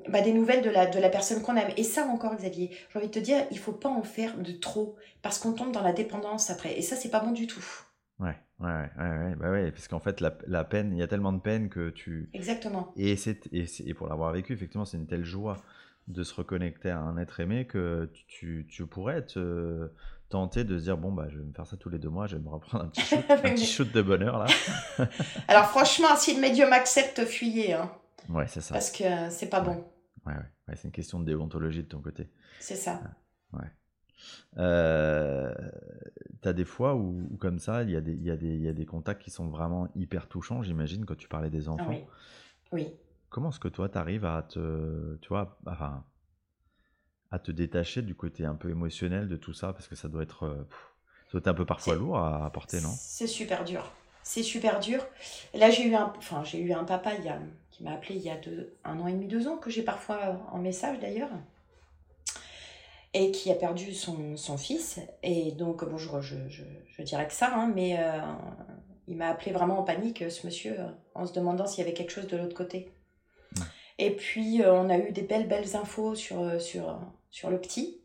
Speaker 2: bah, des nouvelles de la de la personne qu'on aime. Et ça encore, Xavier, j'ai envie de te dire, il faut pas en faire de trop parce qu'on tombe dans la dépendance après, et ça c'est pas bon du tout.
Speaker 1: Ouais, ouais, ouais, bah ouais, parce qu'en fait, la, la, peine, il y a tellement de peine que tu.
Speaker 2: Exactement.
Speaker 1: Et, c'est, et, et pour l'avoir vécu, effectivement, c'est une telle joie de se reconnecter à un être aimé que tu, tu pourrais te tenter de se dire bon bah je vais me faire ça tous les deux mois, je vais me reprendre un petit shoot, [laughs] un petit shoot de bonheur là. [laughs]
Speaker 2: Alors franchement, si le médium accepte, fuyez. Hein.
Speaker 1: Ouais, c'est ça.
Speaker 2: Parce que c'est pas bon.
Speaker 1: Ouais, ouais. ouais c'est une question de déontologie de ton côté.
Speaker 2: C'est ça.
Speaker 1: Ouais. Euh, tu as des fois où, comme ça, il y, a des, y, a des, y a des contacts qui sont vraiment hyper touchants, j'imagine, quand tu parlais des enfants.
Speaker 2: oui. oui.
Speaker 1: Comment est-ce que toi, tu arrives à te, tu vois, enfin, à te détacher du côté un peu émotionnel de tout ça? Parce que ça doit être, euh, ça doit être un peu parfois lourd à, porter, non?
Speaker 2: C'est super dur. C'est super dur. Là, j'ai eu un, enfin, j'ai eu un papa il y a, qui m'a appelé il y a deux, un an et demi, deux ans, que j'ai parfois en message d'ailleurs et qui a perdu son, son, fils. Et donc, bon, je, je, je, dirais que ça, hein, mais euh, il m'a appelé vraiment en panique, ce monsieur, euh, en se demandant s'il y avait quelque chose de l'autre côté. Et puis, euh, on a eu des belles, belles infos sur, sur, sur le petit.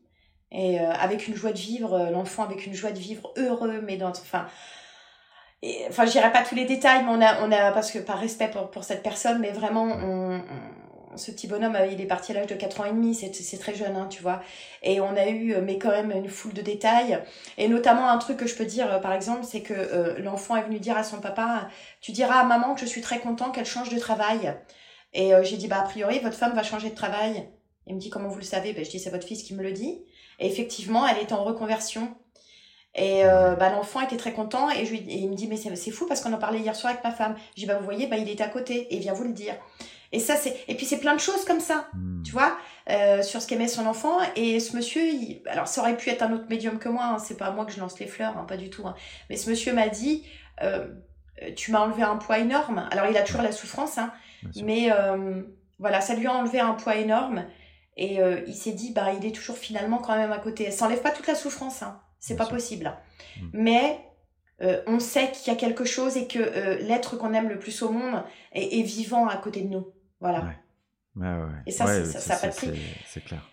Speaker 2: Et avec une joie de vivre, l'enfant avec une joie de vivre heureux, mais dans. Enfin, et, enfin, je dirais pas tous les détails, mais on a, on a parce que par respect pour, pour cette personne, mais vraiment, on ce petit bonhomme, euh, il est parti à l'âge de 4 ans et demi, c'est très jeune, hein, tu vois. Et on a eu, euh, mais quand même, une foule de détails. Et notamment, un truc que je peux dire, euh, par exemple, c'est que l'enfant est venu dire à son papa, tu diras à maman que je suis très content qu'elle change de travail. Et j'ai dit, bah, a priori, votre femme va changer de travail. Il me dit, comment vous le savez? Ben, Je dis, c'est votre fils qui me le dit. Et effectivement, elle est en reconversion. Et bah, l'enfant était très content et, je lui, il me dit, mais c'est fou parce qu'on en parlait hier soir avec ma femme. Dis, bah, vous voyez, bah, il est à côté et il vient vous le dire. Et ça, c'est et puis c'est plein de choses comme ça, hmm. tu vois, euh, sur ce qu'aimait son enfant. Et ce monsieur, il... alors ça aurait pu être un autre médium que moi. Hein, c'est pas moi que je lance les fleurs, hein, pas du tout. Hein. Mais ce monsieur m'a dit, euh, tu m'as enlevé un poids énorme. Alors il a toujours la souffrance, hein, mais euh, voilà, ça lui a enlevé un poids énorme. Et euh, il s'est dit, bah il est toujours finalement quand même à côté. Ça enlève pas toute la souffrance, hein. C'est pas possible. Hmm. Mais euh, on sait qu'il y a quelque chose et que euh, l'être qu'on aime le plus au monde est, est, vivant à côté de nous. Voilà.
Speaker 1: Ouais. Ouais,
Speaker 2: Et ça, ça, pas de prix.
Speaker 1: C'est clair.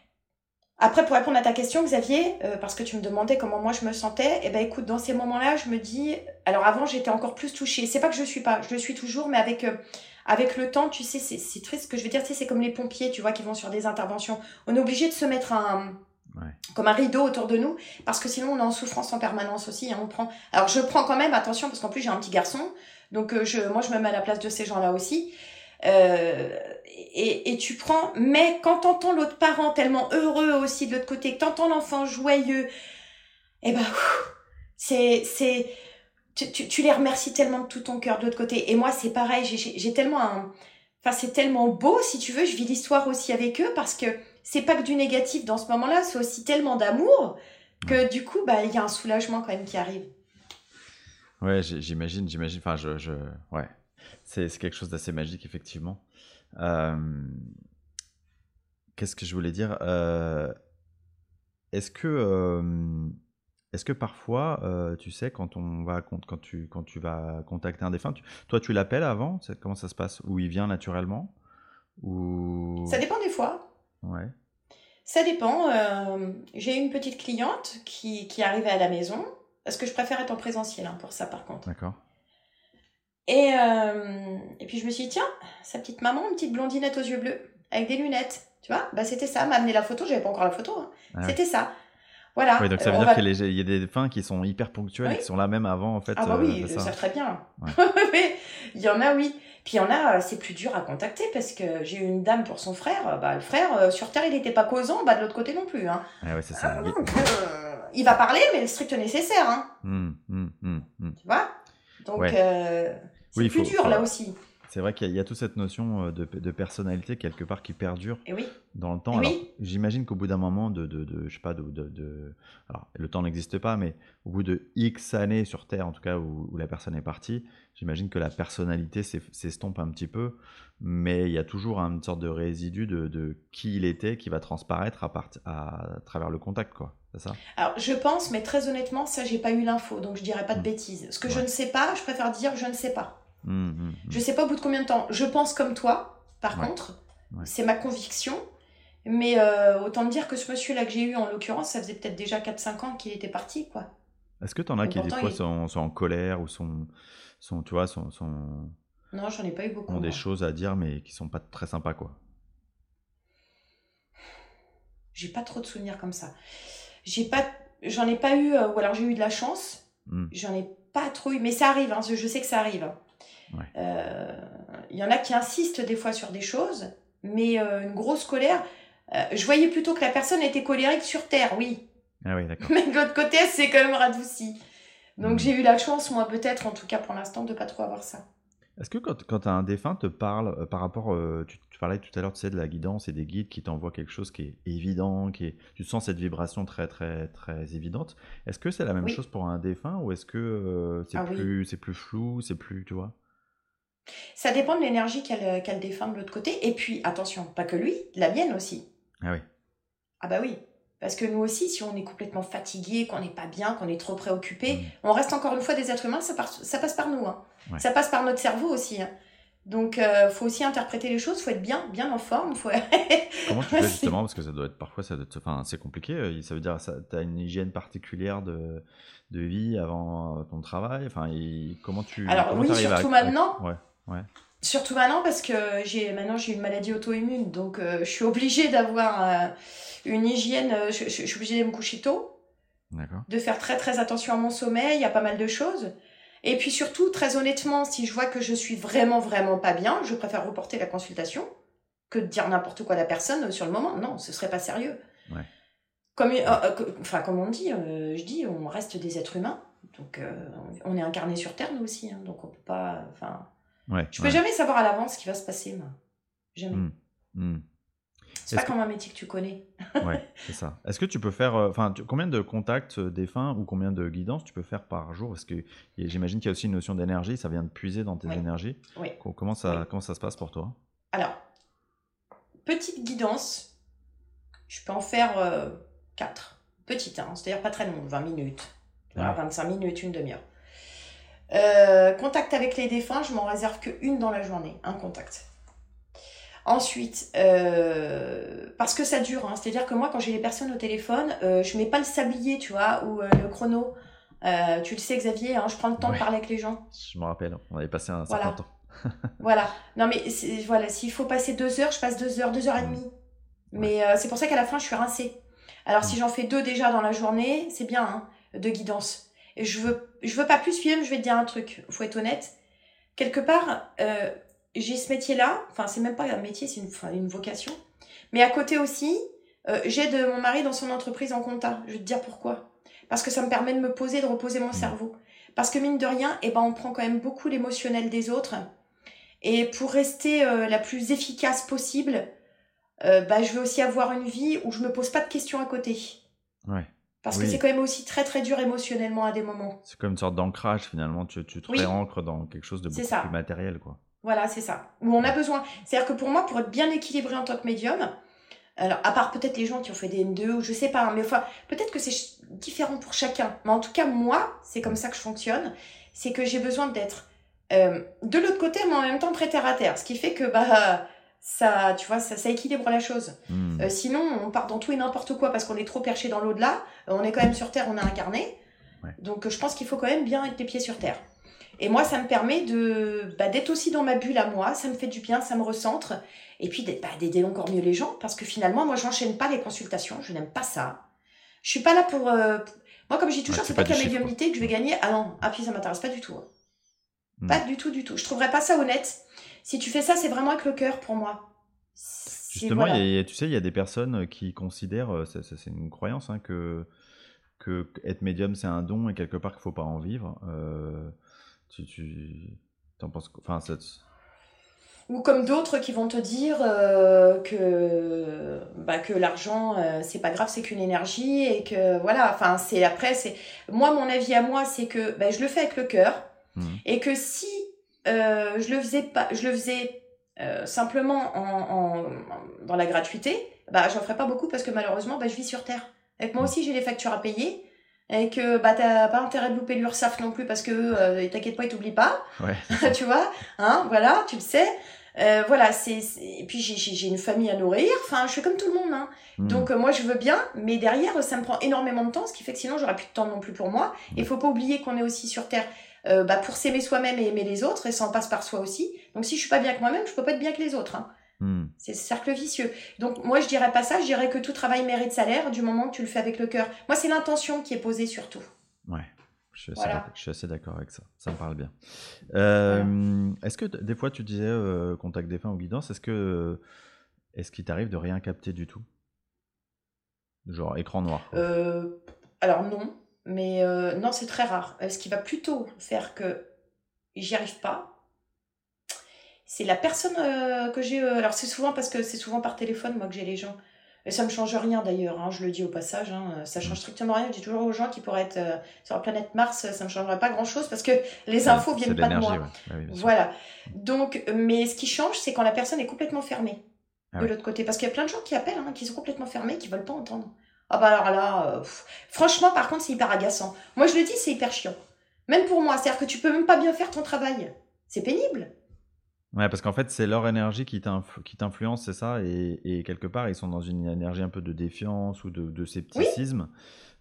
Speaker 2: Après, pour répondre à ta question, Xavier, euh, parce que tu me demandais comment moi je me sentais, eh ben écoute, dans ces moments-là, je me dis, alors avant j'étais encore plus touchée. C'est pas que je suis pas, je le suis toujours, mais avec euh, avec le temps, tu sais, c'est triste ce que je veux dire. Tu sais, c'est comme les pompiers, tu vois, qui vont sur des interventions. On est obligé de se mettre un comme un rideau autour de nous, parce que sinon on est en souffrance en permanence aussi. Hein, on prend. Alors je prends quand même attention parce qu'en plus j'ai un petit garçon, donc euh, je, moi je me mets à la place de ces gens-là aussi. Euh, et, et, tu prends, mais quand t'entends l'autre parent tellement heureux aussi de l'autre côté, que t'entends l'enfant joyeux, eh ben, c'est, c'est, tu, tu, tu, les remercies tellement de tout ton cœur de l'autre côté. Et moi, c'est pareil, j'ai tellement un, enfin, c'est tellement beau, si tu veux, je vis l'histoire aussi avec eux parce que c'est pas que du négatif dans ce moment-là, c'est aussi tellement d'amour que du coup, bah, il y a un soulagement quand même qui arrive.
Speaker 1: Ouais, j'imagine, j'imagine, enfin, je, je, ouais, c'est quelque chose d'assez magique, effectivement. Euh, qu'est-ce que je voulais dire euh, Est-ce que, euh, que parfois, tu sais, quand on va quand tu quand tu vas contacter un défunt, toi tu l'appelles avant? Comment ça se passe? Ou il vient naturellement? Ou
Speaker 2: ça dépend des fois.
Speaker 1: Ouais.
Speaker 2: Ça dépend. J'ai une petite cliente qui, qui arrivait à la maison. Parce que je préfère être en présentiel hein, pour ça, par contre.
Speaker 1: D'accord.
Speaker 2: Et, euh, et puis je me suis dit, tiens, sa petite maman, une petite blondinette aux yeux bleus, avec des lunettes. Tu vois, bah c'était ça, m'a amené la photo, j'avais pas encore la photo. Hein. Ah c'était ça. Voilà.
Speaker 1: Oui, donc ça veut dire qu'il y a des fins qui sont hyper ponctuelles qui sont là même avant, en fait.
Speaker 2: Ah bah oui, euh, ils le très bien. [laughs] il y en a, oui. Puis il y en a, c'est plus dur à contacter parce que j'ai eu une dame pour son frère. Bah, le frère, euh, sur Terre, il n'était pas causant, bah, de l'autre côté non plus. Hein.
Speaker 1: Ah ouais, c'est ça.
Speaker 2: Ah, il va parler, mais le strict nécessaire. Hein.
Speaker 1: Hum, hum, hum,
Speaker 2: tu vois? Donc, c'est plus dur là aussi.
Speaker 1: C'est vrai qu'il y, a toute cette notion euh, de, personnalité quelque part qui perdure
Speaker 2: Et oui.
Speaker 1: dans le temps. J'imagine qu'au bout d'un moment de, de, je sais pas, de, alors le temps n'existe pas, mais au bout de X années sur Terre, en tout cas où, la personne est partie, j'imagine que la personnalité s'estompe un petit peu, mais il y a toujours une sorte de résidu de, qui il était qui va transparaître à, part, à, travers le contact, quoi. Ça?
Speaker 2: Alors je pense, mais très honnêtement, ça j'ai pas eu l'info, donc je dirais pas de mmh. bêtises. Ce que je ne sais pas, je préfère dire je ne sais pas. Je mmh, mmh. Je sais pas au bout de combien de temps. Je pense comme toi, par contre. C'est ma conviction. Mais euh, autant dire que ce monsieur-là que j'ai eu, en l'occurrence, ça faisait peut-être déjà 4-5 ans qu'il était parti, quoi.
Speaker 1: Est-ce que tu en as qui, des fois, sont, en colère ou sont, sont tu vois, sont... sont...
Speaker 2: Non, j'en ai pas eu beaucoup.
Speaker 1: Ont des choses à dire, mais qui sont pas très sympas, quoi.
Speaker 2: J'ai pas trop de souvenirs comme ça. J'ai pas, j'en ai pas eu, euh, ou alors j'ai eu de la chance. Hmm. J'en ai pas trop eu, mais ça arrive. Hein, je sais que ça arrive. Euh, il y en a qui insistent des fois sur des choses, mais euh, une grosse colère. je voyais plutôt que la personne était colérique sur Terre, oui.
Speaker 1: Ah oui. [laughs]
Speaker 2: Mais de l'autre côté, c'est quand même radouci. Donc hmm. j'ai eu la chance, moi peut-être, en tout cas pour l'instant, de pas trop avoir ça.
Speaker 1: Est-ce que quand, quand un défunt te parle euh, par rapport, euh, tu, parlais tout à l'heure, tu sais, de la guidance et des guides qui t'envoient quelque chose qui est évident, qui est, tu sens cette vibration très très très évidente. Est-ce que c'est la même chose pour un défunt ou est-ce que euh, c'est ah plus c'est plus flou, c'est plus, tu vois?
Speaker 2: Ça dépend de l'énergie qu'elle qu défunt de l'autre côté. Et puis attention, pas que lui, la mienne aussi.
Speaker 1: Ah oui.
Speaker 2: Ah bah oui. Parce que nous aussi, si on est complètement fatigué, qu'on n'est pas bien, qu'on est trop préoccupé, mmh. on reste encore une fois des êtres humains, ça, ça passe par nous. Hein. Ça passe par notre cerveau aussi. Hein. Donc, il euh, faut aussi interpréter les choses, faut être bien, bien en forme. Faut... [laughs]
Speaker 1: Comment tu fais justement? Parce que ça doit être parfois, ça enfin, c'est compliqué. Euh, ça veut dire, que tu as une hygiène particulière de, de vie avant ton travail? Enfin, comment tu
Speaker 2: Alors
Speaker 1: comment
Speaker 2: oui, surtout maintenant.
Speaker 1: Ouais, ouais.
Speaker 2: Surtout maintenant parce que j'ai maintenant j'ai une maladie auto-immune, donc euh, je suis obligée d'avoir une hygiène. Je, je, suis obligée de me coucher tôt, de faire très très attention à mon sommeil. Il y a pas mal de choses. Et puis surtout, très honnêtement, si je vois que je suis vraiment, vraiment pas bien, je préfère reporter la consultation que de dire n'importe quoi à la personne sur le moment. Non, ce serait pas sérieux. Comme, euh, euh, enfin, comme on dit, euh, je dis, on reste des êtres humains. Donc, on est incarné sur Terre, nous aussi. Hein, donc, on peut pas. Enfin,
Speaker 1: ouais,
Speaker 2: je peux jamais savoir à l'avance ce qui va se passer, moi. Jamais. Mmh, mmh. C'est pas comme un métier que tu connais. [laughs]
Speaker 1: ouais, c'est ça. Est-ce que tu peux faire, euh, enfin, combien de contacts euh, défunts ou combien de guidances tu peux faire par jour? Parce que j'imagine qu'il y a aussi une notion d'énergie, ça vient de puiser dans tes énergies.
Speaker 2: Oui.
Speaker 1: Comment ça, comment ça se passe pour toi?
Speaker 2: Alors, petite guidance, je peux en faire 4. Euh, petite, hein, c'est-à-dire pas très longue, 20 minutes, 25 minutes, une demi-heure. Contact avec les défunts, je m'en réserve qu'une dans la journée, un contact. Ensuite, euh, parce que ça dure, hein. c'est-à-dire que moi, quand j'ai les personnes au téléphone, euh, je mets pas le sablier, tu vois, ou euh, le chrono. Euh, tu le sais, Xavier, hein, je prends le temps de parler avec les gens.
Speaker 1: Je me rappelle, on avait passé un certain temps. [laughs]
Speaker 2: voilà. Non, mais voilà, s'il faut passer deux heures, je passe deux heures, deux heures et demie. Mais c'est pour ça qu'à la fin, je suis rincée. Alors, si mm. j'en fais deux déjà dans la journée, c'est bien, hein, de guidance. Je veux, je veux pas plus, puis même, je vais te dire un truc, faut être honnête. Quelque part, j'ai ce métier-là, enfin c'est même pas un métier, c'est une, une vocation. Mais à côté aussi, euh, j'aide mon mari dans son entreprise en compta. Je vais te dire pourquoi. Parce que ça me permet de me poser, de reposer mon cerveau. Parce que mine de rien, eh ben, on prend quand même beaucoup l'émotionnel des autres. Et pour rester euh, la plus efficace possible, euh, bah, je veux aussi avoir une vie où je me pose pas de questions à côté.
Speaker 1: Ouais.
Speaker 2: Parce que c'est quand même aussi très très dur émotionnellement à des moments.
Speaker 1: C'est comme une sorte d'ancrage finalement, tu, tu te réancres dans quelque chose de beaucoup plus matériel. quoi.
Speaker 2: Voilà, c'est ça. Où on a besoin. C'est-à-dire que pour moi, pour être bien équilibré en tant que médium, alors à part peut-être les gens qui ont fait des N2 ou je sais pas, hein, mais enfin, peut-être que c'est différent pour chacun. Mais en tout cas, moi, c'est comme ça que je fonctionne. C'est que j'ai besoin d'être euh, de l'autre côté, mais en même temps très terre à terre. Ce qui fait que, bah, ça, tu vois, ça, ça équilibre la chose. Hmm. Euh, sinon, on part dans tout et n'importe quoi parce qu'on est trop perché dans l'au-delà. On est quand même sur terre, on est incarné. Donc, je pense qu'il faut quand même bien être les pieds sur terre. Et moi, ça me permet de bah, d'être aussi dans ma bulle à moi. Ça me fait du bien, ça me recentre. Et puis bah, d'aider encore mieux les gens. Parce que finalement, moi, je n'enchaîne pas les consultations. Je n'aime pas ça. Je suis pas là pour. Euh, moi, comme je dis toujours, c'est pas, que la médiumnité que je vais gagner. Ah non, ah puis ça m'intéresse pas du tout. Hein. Hmm. Pas du tout, du tout. Je trouverais pas ça honnête. Si tu fais ça, c'est vraiment avec le cœur pour moi.
Speaker 1: Justement, tu sais, il y a des personnes qui considèrent, euh, c'est une croyance, hein, que, que être médium, c'est un don et quelque part qu'il faut pas en vivre. Euh, tu, tu en penses enfin,
Speaker 2: ou comme d'autres qui vont te dire euh, que bah, que l'argent euh, c'est pas grave c'est qu'une énergie et que voilà enfin c'est après c'est moi mon avis à moi c'est que bah, je le fais avec le cœur mmh. et que si euh, je le faisais pas je le faisais simplement en, dans la gratuité. Bah j'en ferais pas beaucoup parce que malheureusement bah, je vis sur terre. Avec moi aussi j'ai les factures à payer. Et que bah t'as pas intérêt de louper l'URSAF non plus parce que euh, t'inquiète pas ils t'oublient pas.
Speaker 1: Ouais, [laughs]
Speaker 2: tu vois hein voilà tu le sais. Euh, voilà c'est et puis j'ai une famille à nourrir. Enfin je suis comme tout le monde hein. Hmm. donc euh, moi je veux bien mais derrière ça me prend énormément de temps ce qui fait que sinon j'aurais plus de temps non plus pour moi. Il faut pas oublier qu'on est aussi sur terre bah pour s'aimer soi-même et aimer les autres et ça en passe par soi aussi donc si je suis pas bien avec moi-même je peux pas être bien avec les autres hein. Hmm. C'est ce cercle vicieux. Donc moi je dirais pas ça, je dirais que tout travail mérite salaire du moment que tu le fais avec le cœur. Moi c'est l'intention qui est posée surtout.
Speaker 1: Ouais. Je suis, assez d'accord avec ça. Ça me parle bien. Euh, est-ce que des fois tu disais euh, contact fins ou guidance, est-ce que est-ce qu'il t'arrive de rien capter du tout? Genre écran noir
Speaker 2: euh, Alors non, mais non c'est très rare. Ce qui va plutôt faire que j'y arrive pas, c'est la personne que j'ai. alors c'est souvent parce que c'est souvent par téléphone moi que j'ai les gens. Et ça me change rien d'ailleurs, hein, je le dis au passage, hein, ça change strictement rien. Je dis toujours aux gens qui pourraient être euh, sur la planète Mars, ça ne changerait pas grand-chose parce que les infos viennent pas de moi. voilà. Donc, mais ce qui change, c'est quand la personne est complètement fermée ah de l'autre côté. Parce qu'il y a plein de gens qui appellent, hein, qui sont complètement fermés, qui veulent pas entendre. Ah bah alors là, euh, franchement, par contre, c'est hyper agaçant. Moi, je le dis, c'est hyper chiant. Même pour moi, c'est-à-dire que tu peux même pas bien faire ton travail. C'est pénible.
Speaker 1: Ouais, parce qu'en fait, c'est leur énergie qui t'influence, c'est ça, et, quelque part, ils sont dans une énergie un peu de défiance ou de, scepticisme.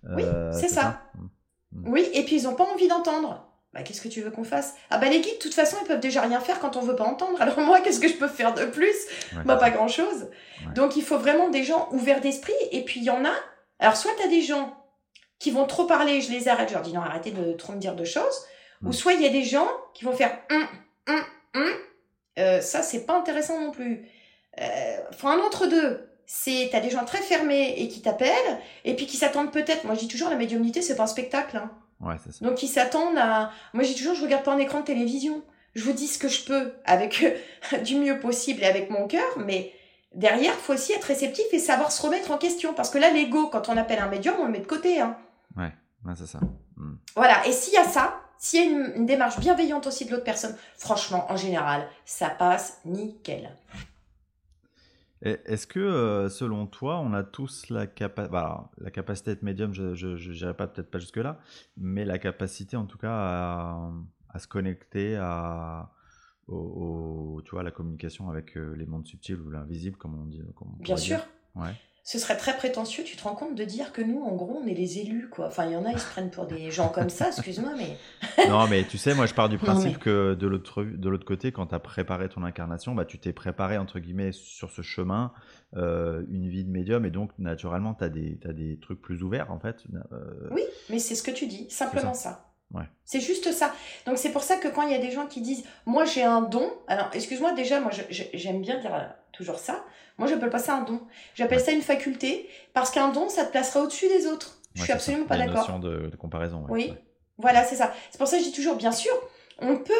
Speaker 2: Oui, euh, c'est ça. Mmh. Mmh. Oui, et puis ils n'ont pas envie d'entendre. Bah, qu'est-ce que tu veux qu'on fasse? Ah bah les guides, de toute façon, ils peuvent déjà rien faire quand on veut pas entendre. Alors moi, qu'est-ce que je peux faire de plus? Moi, pas grand-chose. Donc il faut vraiment des gens ouverts d'esprit, et puis il y en a... Alors soit tu as des gens qui vont trop parler, je les arrête, je leur dis non, arrêtez de trop me dire de choses, ou mmh. soit il y a des gens qui vont faire... Hum, hum, hum, euh, ça, c'est pas intéressant non plus. Euh, faut un entre-deux. C'est, t'as des gens très fermés et qui t'appellent, et puis qui s'attendent peut-être. Moi, je dis toujours, la médiumnité, c'est pas un spectacle. Hein.
Speaker 1: Ouais, c'est ça.
Speaker 2: Donc, ils s'attendent à. Moi, je dis toujours, je regarde pas un écran de télévision. Je vous dis ce que je peux avec [laughs] du mieux possible et avec mon cœur, mais derrière, faut aussi être réceptif et savoir se remettre en question. Parce que là, l'ego, quand on appelle un médium, on le met de côté. Hein.
Speaker 1: Ouais, ouais c'est ça. Hmm.
Speaker 2: Voilà. Et s'il y a ça, s'il y a une, démarche bienveillante aussi de l'autre personne, franchement, en général, ça passe nickel.
Speaker 1: Est-ce que, euh, selon toi, on a tous la, capacité, bah, la capacité d'être médium, je n'irai pas peut-être pas jusque-là, mais la capacité en tout cas à, se connecter à, au, tu vois, la communication avec euh, les mondes subtils ou l'invisible, comme on dit
Speaker 2: Bien sûr. Ouais ce serait très prétentieux, tu te rends compte de dire que nous, en gros, on est les élus, quoi. Enfin, il y en a, ils se prennent pour des gens comme ça, excuse-moi, mais... [laughs]
Speaker 1: non, mais tu sais, moi, je pars du principe que de l'autre, de l'autre côté, quand tu as préparé ton incarnation, bah, tu t'es préparé, entre guillemets, sur ce chemin, euh, une vie de médium, et donc, naturellement, tu as des, des trucs plus ouverts, en fait.
Speaker 2: Euh. Oui, mais c'est ce que tu dis, simplement ça. Ouais. C'est juste ça. Donc c'est pour ça que quand il y a des gens qui disent moi j'ai un don, alors excuse-moi déjà, moi j'aime bien dire toujours ça. Moi, j'appelle pas ça un don. J'appelle ça une faculté parce qu'un don, ça te placera au-dessus des autres. Je suis absolument pas d'accord.
Speaker 1: Une notion de, comparaison.
Speaker 2: Oui, voilà, c'est ça. C'est pour ça que je dis toujours, bien sûr, on peut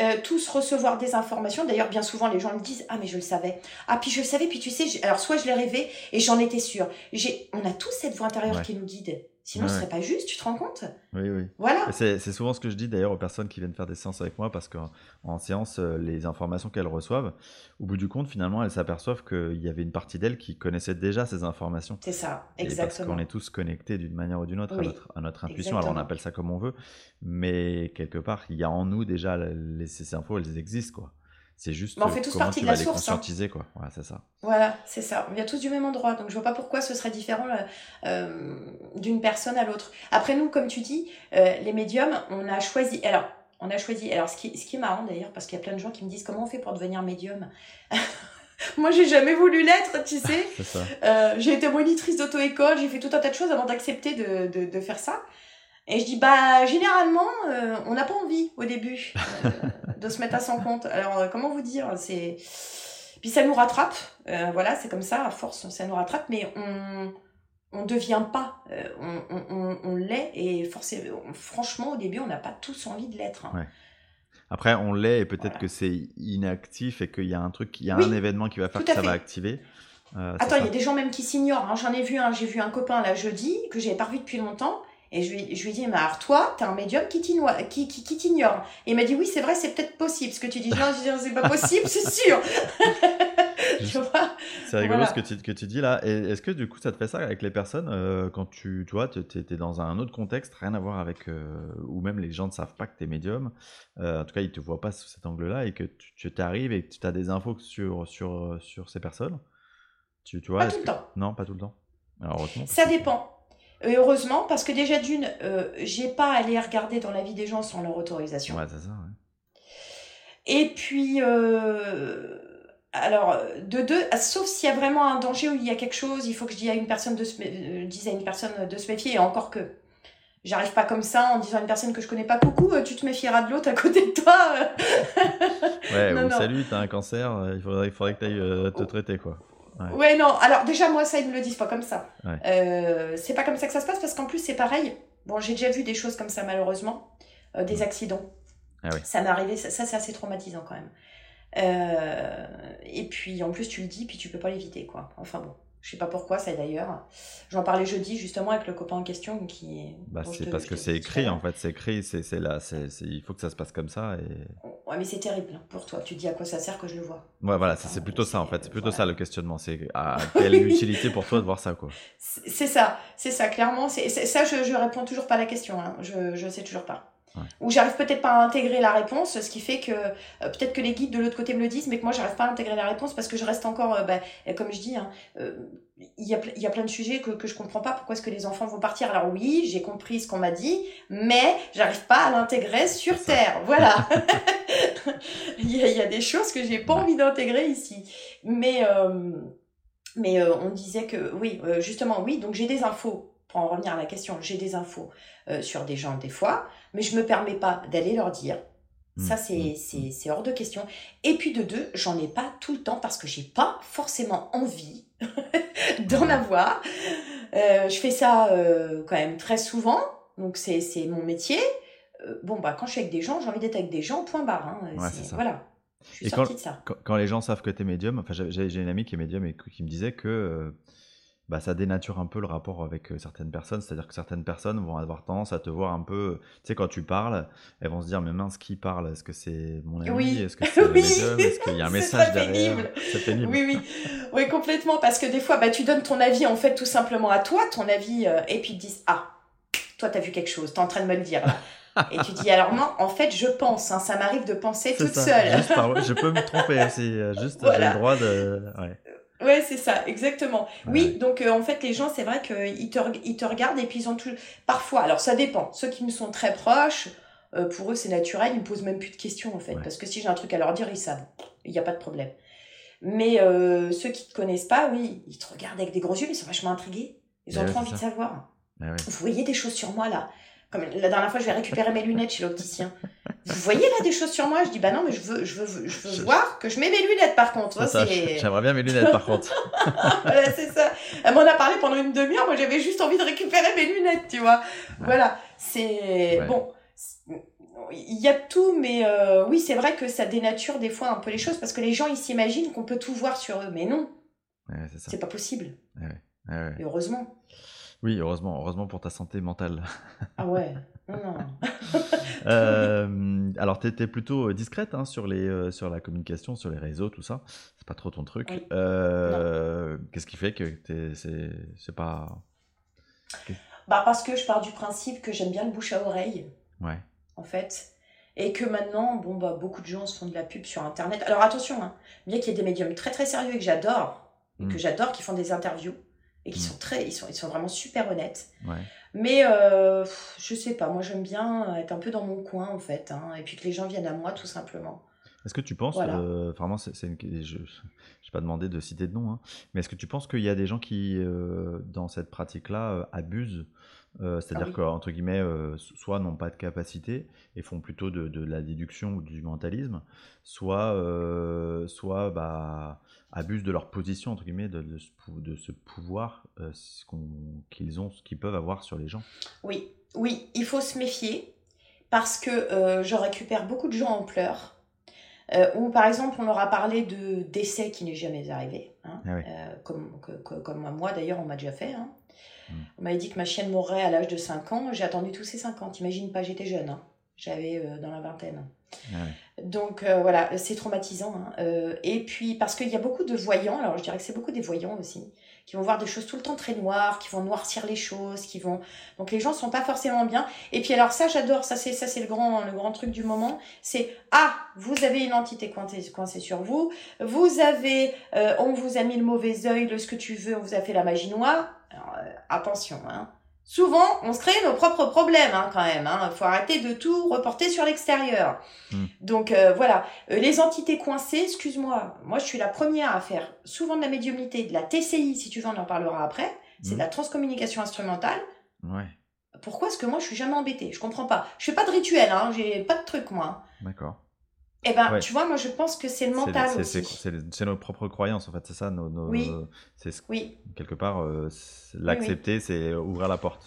Speaker 2: euh, tous recevoir des informations. D'ailleurs, bien souvent, les gens me disent Ah, mais je le savais. Ah, puis je le savais, puis tu sais, alors soit je l'ai rêvé et j'en étais sûre. On a tous cette voix intérieure qui nous guide. Sinon, ce serait pas juste, tu te rends compte?
Speaker 1: Oui, oui.
Speaker 2: Voilà.
Speaker 1: C'est souvent ce que je dis d'ailleurs aux personnes qui viennent faire des séances avec moi, parce qu'en séance, euh, les informations qu'elles reçoivent, au bout du compte, finalement, elles s'aperçoivent qu'il y avait une partie d'elles qui connaissait déjà ces informations.
Speaker 2: C'est ça, exactement.
Speaker 1: parce qu'on est tous connectés d'une manière ou d'une autre à, notre, intuition, alors on appelle ça comme on veut, mais quelque part, il y a en nous déjà les, ces infos, elles existent, quoi. C'est juste
Speaker 2: on fait tous partie de la source.
Speaker 1: Hein. conscientiser, quoi. c'est ça.
Speaker 2: Voilà, c'est ça. On vient tous du même endroit, donc je vois pas pourquoi ce serait différent euh, euh, d'une personne à l'autre. Après nous, comme tu dis, euh, les médiums, on a choisi. Alors, on a choisi. Alors, ce qui, ce qui est marrant d'ailleurs, parce qu'il y a plein de gens qui me disent comment on fait pour devenir médium? [laughs] Moi, j'ai jamais voulu l'être, tu [laughs] sais. j'ai été monitrice d'auto-école, j'ai fait tout un tas de choses avant d'accepter de, de, de, faire ça. Et je dis, bah, généralement, euh, on n'a pas envie au début euh, de se mettre à son compte. Alors, euh, comment vous dire c'est Puis ça nous rattrape. voilà, c'est comme ça, à force, ça nous rattrape, mais on on devient pas. on, on, on, l'est, et forcément, franchement, au début, on n'a pas tous envie de l'être. Hein.
Speaker 1: Après, on l'est, et peut-être que c'est inactif, et qu'il y a un truc, il y a un événement qui va faire que ça va activer.
Speaker 2: Attends, il y a des gens même qui s'ignorent. Hein. J'en ai vu un, j'ai vu un copain là jeudi, que j'avais pas vu depuis longtemps et je lui, je lui ai dit, mais alors toi, t'es un médium qui t'ignore. Qui, qui, qui et il m'a dit, oui, c'est vrai, c'est peut-être possible. Ce que tu dis, non, je dis, c'est pas possible, c'est sûr. [laughs]
Speaker 1: tu vois? C'est rigolo ce que tu, que tu dis là. Et est-ce que du coup, ça te fait ça avec les personnes euh, quand tu, tu vois, tu es, dans un autre contexte, rien à voir avec. Euh, ou même les gens ne savent pas que tu es médium. Euh, en tout cas, ils te voient pas sous cet angle-là et que tu t'arrives et que tu as des infos sur, sur, sur ces personnes. Tu, tu vois,
Speaker 2: pas tout le temps.
Speaker 1: Non, pas tout le temps.
Speaker 2: Alors, ça dépend. Et heureusement, parce que déjà d'une, euh, j'ai pas à aller regarder dans la vie des gens sans leur autorisation.
Speaker 1: Ouais,
Speaker 2: Et puis, euh, alors, de deux, sauf s'il y a vraiment un danger où il y a quelque chose, il faut que je dise à une personne de se, dise à une personne de se méfier, et encore que j'arrive pas comme ça en disant à une personne que je connais pas, coucou, tu te méfieras de l'autre à côté de toi.
Speaker 1: ouais, [laughs] ou salut, t'as un cancer, il faudrait, il faudrait que t'ailles te oh. traiter, quoi.
Speaker 2: Ouais. non, alors déjà, moi, ça, ils me le disent pas comme ça. Euh, c'est pas comme ça que ça se passe parce qu'en plus, c'est pareil. Bon, j'ai déjà vu des choses comme ça, malheureusement, euh, des mm. accidents. Ah ça m'est arrivé, ça, c'est assez traumatisant quand même. Euh, et puis, en plus, tu le dis, puis tu peux pas l'éviter, quoi. Enfin bon. Je sais pas pourquoi, ça d'ailleurs. J'en parlais jeudi justement avec le copain en question qui.
Speaker 1: Bah, c'est parce que c'est écrit en fait, c'est écrit, c'est là, c'est il faut que ça se passe comme ça et.
Speaker 2: Ouais, mais c'est terrible pour toi. Tu dis à quoi ça sert que je le vois.
Speaker 1: Ouais, voilà, c'est plutôt ça en fait, c'est plutôt ça le questionnement. C'est à quelle utilité pour toi de voir ça quoi.
Speaker 2: C'est ça, c'est ça clairement. C'est ça, je, je réponds toujours pas à la question. Hein. Je je sais toujours pas. Ou j'arrive peut-être pas à intégrer la réponse, ce qui fait que euh, peut-être que les guides de l'autre côté me le disent, mais que moi j'arrive pas à intégrer la réponse parce que je reste encore, euh, bah, comme je dis, hein, euh, il y, a, y a plein de sujets que, que je comprends pas. Pourquoi est-ce que les enfants vont partir? Alors oui, j'ai compris ce qu'on m'a dit, mais j'arrive pas à l'intégrer sur Terre. Voilà. [laughs] [laughs] il, y a, y, a, des choses que j'ai pas envie d'intégrer ici. Mais, mais on disait que oui, justement oui, donc j'ai des infos. Pour en revenir à la question, j'ai des infos sur des gens des fois mais je me permets pas d'aller leur dire. Mmh, Ça, mmh, mmh. c'est hors de question. Et puis de deux, j'en ai pas tout le temps parce que j'ai pas forcément envie [laughs] d'en avoir. Euh, je fais ça euh, quand même très souvent, donc c'est mon métier. Euh, bon, bah, quand je suis avec des gens, j'ai envie d'être avec des gens, point barre. Hein. Voilà. Je suis
Speaker 1: et quand, de ça. Quand, les gens savent que tu es médium, enfin, j'ai une amie qui est médium et qui me disait que bah, ça dénature un peu le rapport avec certaines personnes. C'est-à-dire que certaines personnes vont avoir tendance à te voir un peu. Tu sais, quand tu parles, elles vont se dire Mais mince, qui parle? Est-ce que c'est mon ami? Oui. Est-ce que c'est [laughs] oui. Est-ce qu'il y a un [laughs] message derrière?
Speaker 2: C'est pénible. Oui, oui. Oui, complètement. Parce que des fois, bah, tu donnes ton avis, en fait, tout simplement à toi, ton avis, et puis ils te disent Ah, toi, t'as vu quelque chose, t'es en train de me le dire Et tu dis alors non, en fait je pense, hein, ça m'arrive de penser toute seule.
Speaker 1: je peux me tromper, c'est juste j'ai le droit de. Ouais.
Speaker 2: Ouais, c'est ça, exactement. Oui, donc euh, en fait, les gens, c'est vrai qu'ils te, ils te regardent et puis ils ont tout. Parfois, alors ça dépend. Ceux qui me sont très proches, euh, pour eux, c'est naturel, ils me posent même plus de questions en fait. Parce que si j'ai un truc à leur dire, ils savent. Il n'y a pas de problème. Mais euh, ceux qui te connaissent pas, oui, ils te regardent avec des gros yeux, mais ils sont vachement intrigués. Ils ont trop envie de savoir. Vous voyez des choses sur moi là comme la dernière fois, je vais récupérer mes lunettes chez l'opticien. Vous voyez là des choses sur moi? Je dis bah non, mais je veux, je veux, je veux voir que je mets mes lunettes par contre.
Speaker 1: J'aimerais bien mes lunettes par contre. [laughs]
Speaker 2: voilà, c'est ça. Elle m'en a parlé pendant une demi-heure. Moi, j'avais juste envie de récupérer mes lunettes, tu vois. Voilà, c'est bon. Il y a tout, mais euh, oui, c'est vrai que ça dénature des fois un peu les choses parce que les gens ils s'imaginent qu'on peut tout voir sur eux, mais non. c'est pas possible. Et heureusement.
Speaker 1: Oui, heureusement, heureusement pour ta santé mentale. [laughs]
Speaker 2: Ah ouais, non, non. [laughs]
Speaker 1: euh, alors, tu étais plutôt euh, discrète hein, sur, les, euh, sur la communication, sur les réseaux, tout ça. C'est pas trop ton truc. Euh, Qu'est-ce qui fait que c'est pas.
Speaker 2: Bah parce que je pars du principe que j'aime bien le bouche à oreille.
Speaker 1: Ouais.
Speaker 2: En fait. Et que maintenant, bon, bah, beaucoup de gens se font de la pub sur Internet. Alors attention, hein, bien qu'il y ait des médiums très très sérieux et que j'adore, que mmh. j'adore, qui font des interviews et qui mm. sont très, ils sont, ils sont vraiment super honnêtes. Mais euh, je sais pas, moi j'aime bien être un peu dans mon coin en fait, hein, et puis que les gens viennent à moi tout simplement.
Speaker 1: Est-ce que tu penses, euh, vraiment, c'est, une, je n'ai pas demandé de citer de nom, hein, mais est-ce que tu penses qu'il y a des gens qui, euh, dans cette pratique-là, euh, C'est-à-dire ah qu'entre guillemets, soit n'ont pas de capacité et font plutôt de, de la déduction ou du mentalisme, soit, soit bah, abusent de leur position, entre guillemets, de, de, ce, pouvoir euh, qu'ils ont, qu'ils peuvent avoir sur les gens.
Speaker 2: Oui, oui, il faut se méfier parce que euh, je récupère beaucoup de gens en pleurs. Euh, ou par exemple, on leur a parlé de décès qui n'est jamais arrivé. Hein, ah comme, comme moi, d'ailleurs, on m'a déjà fait. Hein. On m'avait dit que ma chienne mourrait à l'âge de 5 ans. J'ai attendu tous ces 5 ans. T'imagines pas, j'étais jeune. Hein. J'avais dans la vingtaine. Ah Donc euh, voilà, c'est traumatisant. Hein. Euh, et puis parce qu'il y a beaucoup de voyants, alors je dirais que c'est beaucoup des voyants aussi, qui vont voir des choses tout le temps très noires, qui vont noircir les choses, qui vont. Donc les gens sont pas forcément bien. Et puis alors ça, j'adore, ça c'est ça c'est le grand le grand truc du moment. C'est ah, vous avez une entité coincée, coincée sur vous, vous avez, euh, on vous a mis le mauvais œil, le ce que tu veux, on vous a fait la magie noire. Attention, hein. souvent, on se crée nos propres problèmes hein, quand même. Il hein. faut arrêter de tout reporter sur l'extérieur. Hmm. Donc euh, voilà, euh, les entités coincées, excuse-moi, moi je suis la première à faire souvent de la médiumnité, de la TCI, si tu veux, on en parlera après. C'est de hmm. la transcommunication instrumentale.
Speaker 1: Ouais.
Speaker 2: Pourquoi est-ce que moi je suis jamais embêtée? Je comprends pas. Je fais pas de rituel, hein, j'ai pas de truc moi.
Speaker 1: D'accord.
Speaker 2: Eh ben, tu vois, moi je pense que c'est le mental aussi.
Speaker 1: C'est nos propres croyances, en fait, c'est ça. Nos,
Speaker 2: oui.
Speaker 1: oui. Quelque part, euh, l'accepter, c'est ouvrir la porte.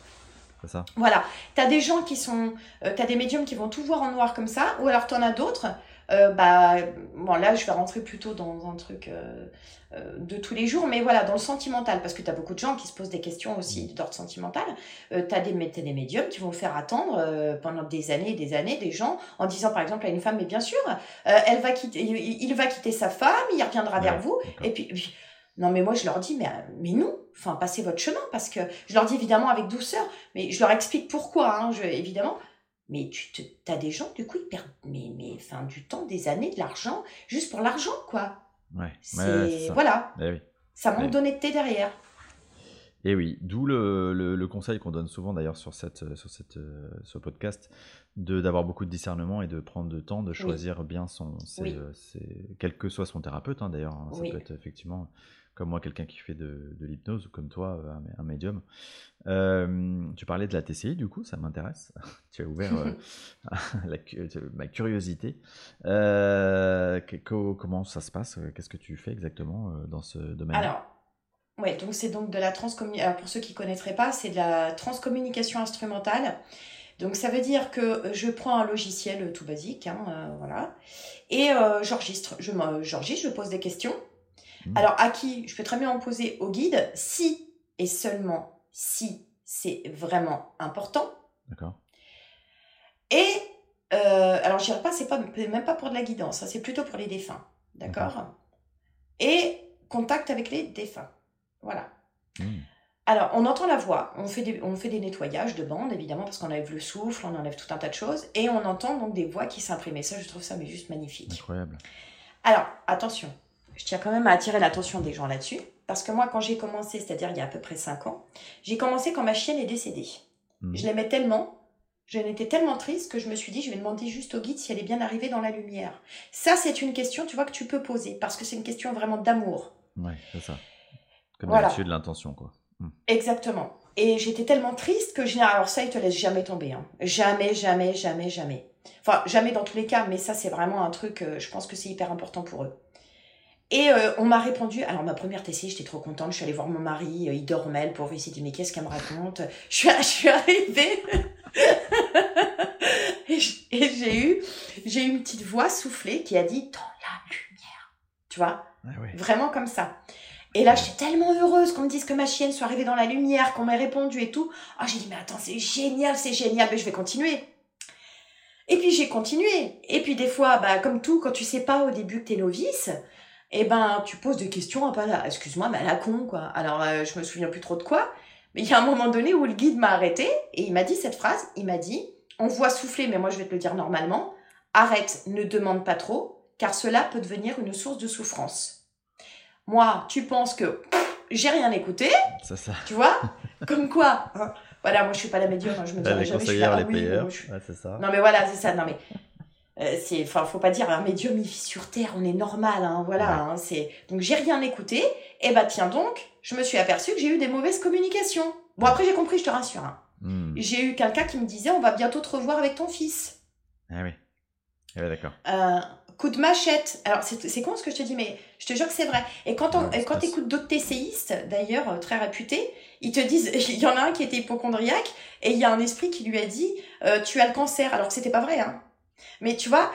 Speaker 1: C'est ça.
Speaker 2: Voilà. Tu as des gens qui sont. Euh, tu as des médiums qui vont tout voir en noir comme ça, ou alors tu en as d'autres. Euh, bah, bon, là, je vais rentrer plutôt dans un truc euh, de tous les jours, mais voilà, dans le sentimental, parce que tu as beaucoup de gens qui se posent des questions aussi d'ordre sentimental. Euh, tu as, des médiums qui vont faire attendre euh, pendant des années et des années des gens en disant par exemple à une femme, mais bien sûr, elle va quitter, il, va quitter sa femme, il reviendra vers vous, et puis, non, mais moi, je leur dis, mais, mais non, enfin, passez votre chemin, parce que je leur dis évidemment avec douceur, mais je leur explique pourquoi, hein, je, évidemment. Mais tu as des gens, du coup, ils perdent mais, mais, enfin, du temps, des années, de l'argent, juste pour l'argent, quoi.
Speaker 1: Ouais.
Speaker 2: C'est voilà. Eh ça manque eh d'honnêteté derrière.
Speaker 1: Et eh oui, d'où le, le, conseil qu'on donne souvent d'ailleurs sur, cette, sur cette, euh, ce podcast, d'avoir beaucoup de discernement et de prendre le temps de choisir bien son, ses, euh, quel que soit son thérapeute hein, d'ailleurs. Hein. ça peut être effectivement comme moi quelqu'un qui fait de, de l'hypnose ou comme toi euh, un, médium. tu parlais de la TCI, du coup, ça m'intéresse. [laughs] tu as ouvert [laughs] [laughs] ma curiosité. comment ça se passe Qu'est-ce que tu fais exactement dans ce domaine
Speaker 2: Alors, ouais, donc c'est donc de la transcommunication. Pour ceux qui ne connaîtraient pas, c'est de la transcommunication instrumentale. Donc ça veut dire que je prends un logiciel tout basique, hein, euh, voilà, et euh, j'enregistre. Je, j'enregistre, je pose des questions. Mmh. Alors à qui Je peux très bien en poser au guide si et seulement si c'est vraiment important.
Speaker 1: D'accord.
Speaker 2: Et euh, alors je dirais pas, c'est pas même pas pour de la guidance, hein, c'est plutôt pour les défunts, d'accord? Et contact avec les défunts, voilà. Mmh. Alors, on entend la voix, on fait des, on fait des nettoyages de bandes, évidemment, parce qu'on enlève le souffle, on enlève tout un tas de choses, et on entend donc des voix qui s'impriment. Et ça, je trouve ça mais juste magnifique.
Speaker 1: Incroyable.
Speaker 2: Alors, attention, je tiens quand même à attirer l'attention des gens là-dessus, parce que moi, quand j'ai commencé, c'est-à-dire il y a à peu près 5 ans, j'ai commencé quand ma chienne est décédée. Mmh. Je l'aimais tellement, je n'étais tellement triste que je me suis dit, je vais demander juste au guide si elle est bien arrivée dans la lumière. Ça, c'est une question, tu vois, que tu peux poser, parce que c'est une question vraiment d'amour.
Speaker 1: Ouais, c'est ça. Comme voilà. de l'intention, quoi.
Speaker 2: Hmm. Exactement. Et j'étais tellement triste que je alors ça, il te laisse jamais tomber. Hein. Jamais, jamais, jamais, jamais. Enfin, jamais dans tous les cas, mais ça, c'est vraiment un truc, euh, je pense que c'est hyper important pour eux. Et euh, on m'a répondu, alors ma première TC, j'étais trop contente, je suis allée voir mon mari, euh, il dormait, le pauvre, il s'est dit, mais qu'est-ce qu'elle me raconte? Je suis, [laughs] je suis arrivée [laughs] et j'ai eu, j'ai eu une petite voix soufflée qui a dit, dans la lumière. Tu vois?
Speaker 1: Ah
Speaker 2: Vraiment comme ça. Et là, j'étais tellement heureuse qu'on me dise que ma chienne soit arrivée dans la lumière, qu'on m'ait répondu et tout. Ah, j'ai dit, mais attends, c'est génial, c'est génial, mais je vais continuer. Et puis j'ai continué. Et puis des fois, bah, comme tout, quand tu sais pas au début que t'es novice, eh ben, tu poses des questions un peu à excuse-moi, mais à la con, quoi. Alors, euh, je me souviens plus trop de quoi. Mais il y a un moment donné où le guide m'a arrêté et il m'a dit cette phrase. Il m'a dit, on voit souffler, mais moi je vais te le dire normalement. Arrête, ne demande pas trop, car cela peut devenir une source de souffrance. Moi, tu penses que j'ai rien écouté.
Speaker 1: C'est ça.
Speaker 2: Tu vois Comme quoi hein. Voilà, moi je suis pas la médium, hein, je me dirais jamais je suis
Speaker 1: les payeurs. c'est ça.
Speaker 2: Non mais voilà, c'est ça. Non mais euh, c'est enfin faut pas dire un médium il vit sur terre, on est normal hein, voilà, hein, c'est donc j'ai rien écouté et bah tiens donc, je me suis aperçu que j'ai eu des mauvaises communications. Bon après j'ai compris, je te rassure. Hein. Hmm. J'ai eu quelqu'un qui me disait on va bientôt te revoir avec ton fils.
Speaker 1: Ah oui. Ah oui, d'accord.
Speaker 2: Euh, coup de machette. Alors, c'est con ce que je te dis, mais je te jure que c'est vrai. Et quand, on, quand tu écoutes d'autres TCistes, d'ailleurs, euh, très réputés, ils te disent, [laughs] il y en a un qui était hypochondriaque, et il y a un esprit qui lui a dit, euh, tu as le cancer, alors que c'était pas vrai. Hein. Mais tu vois,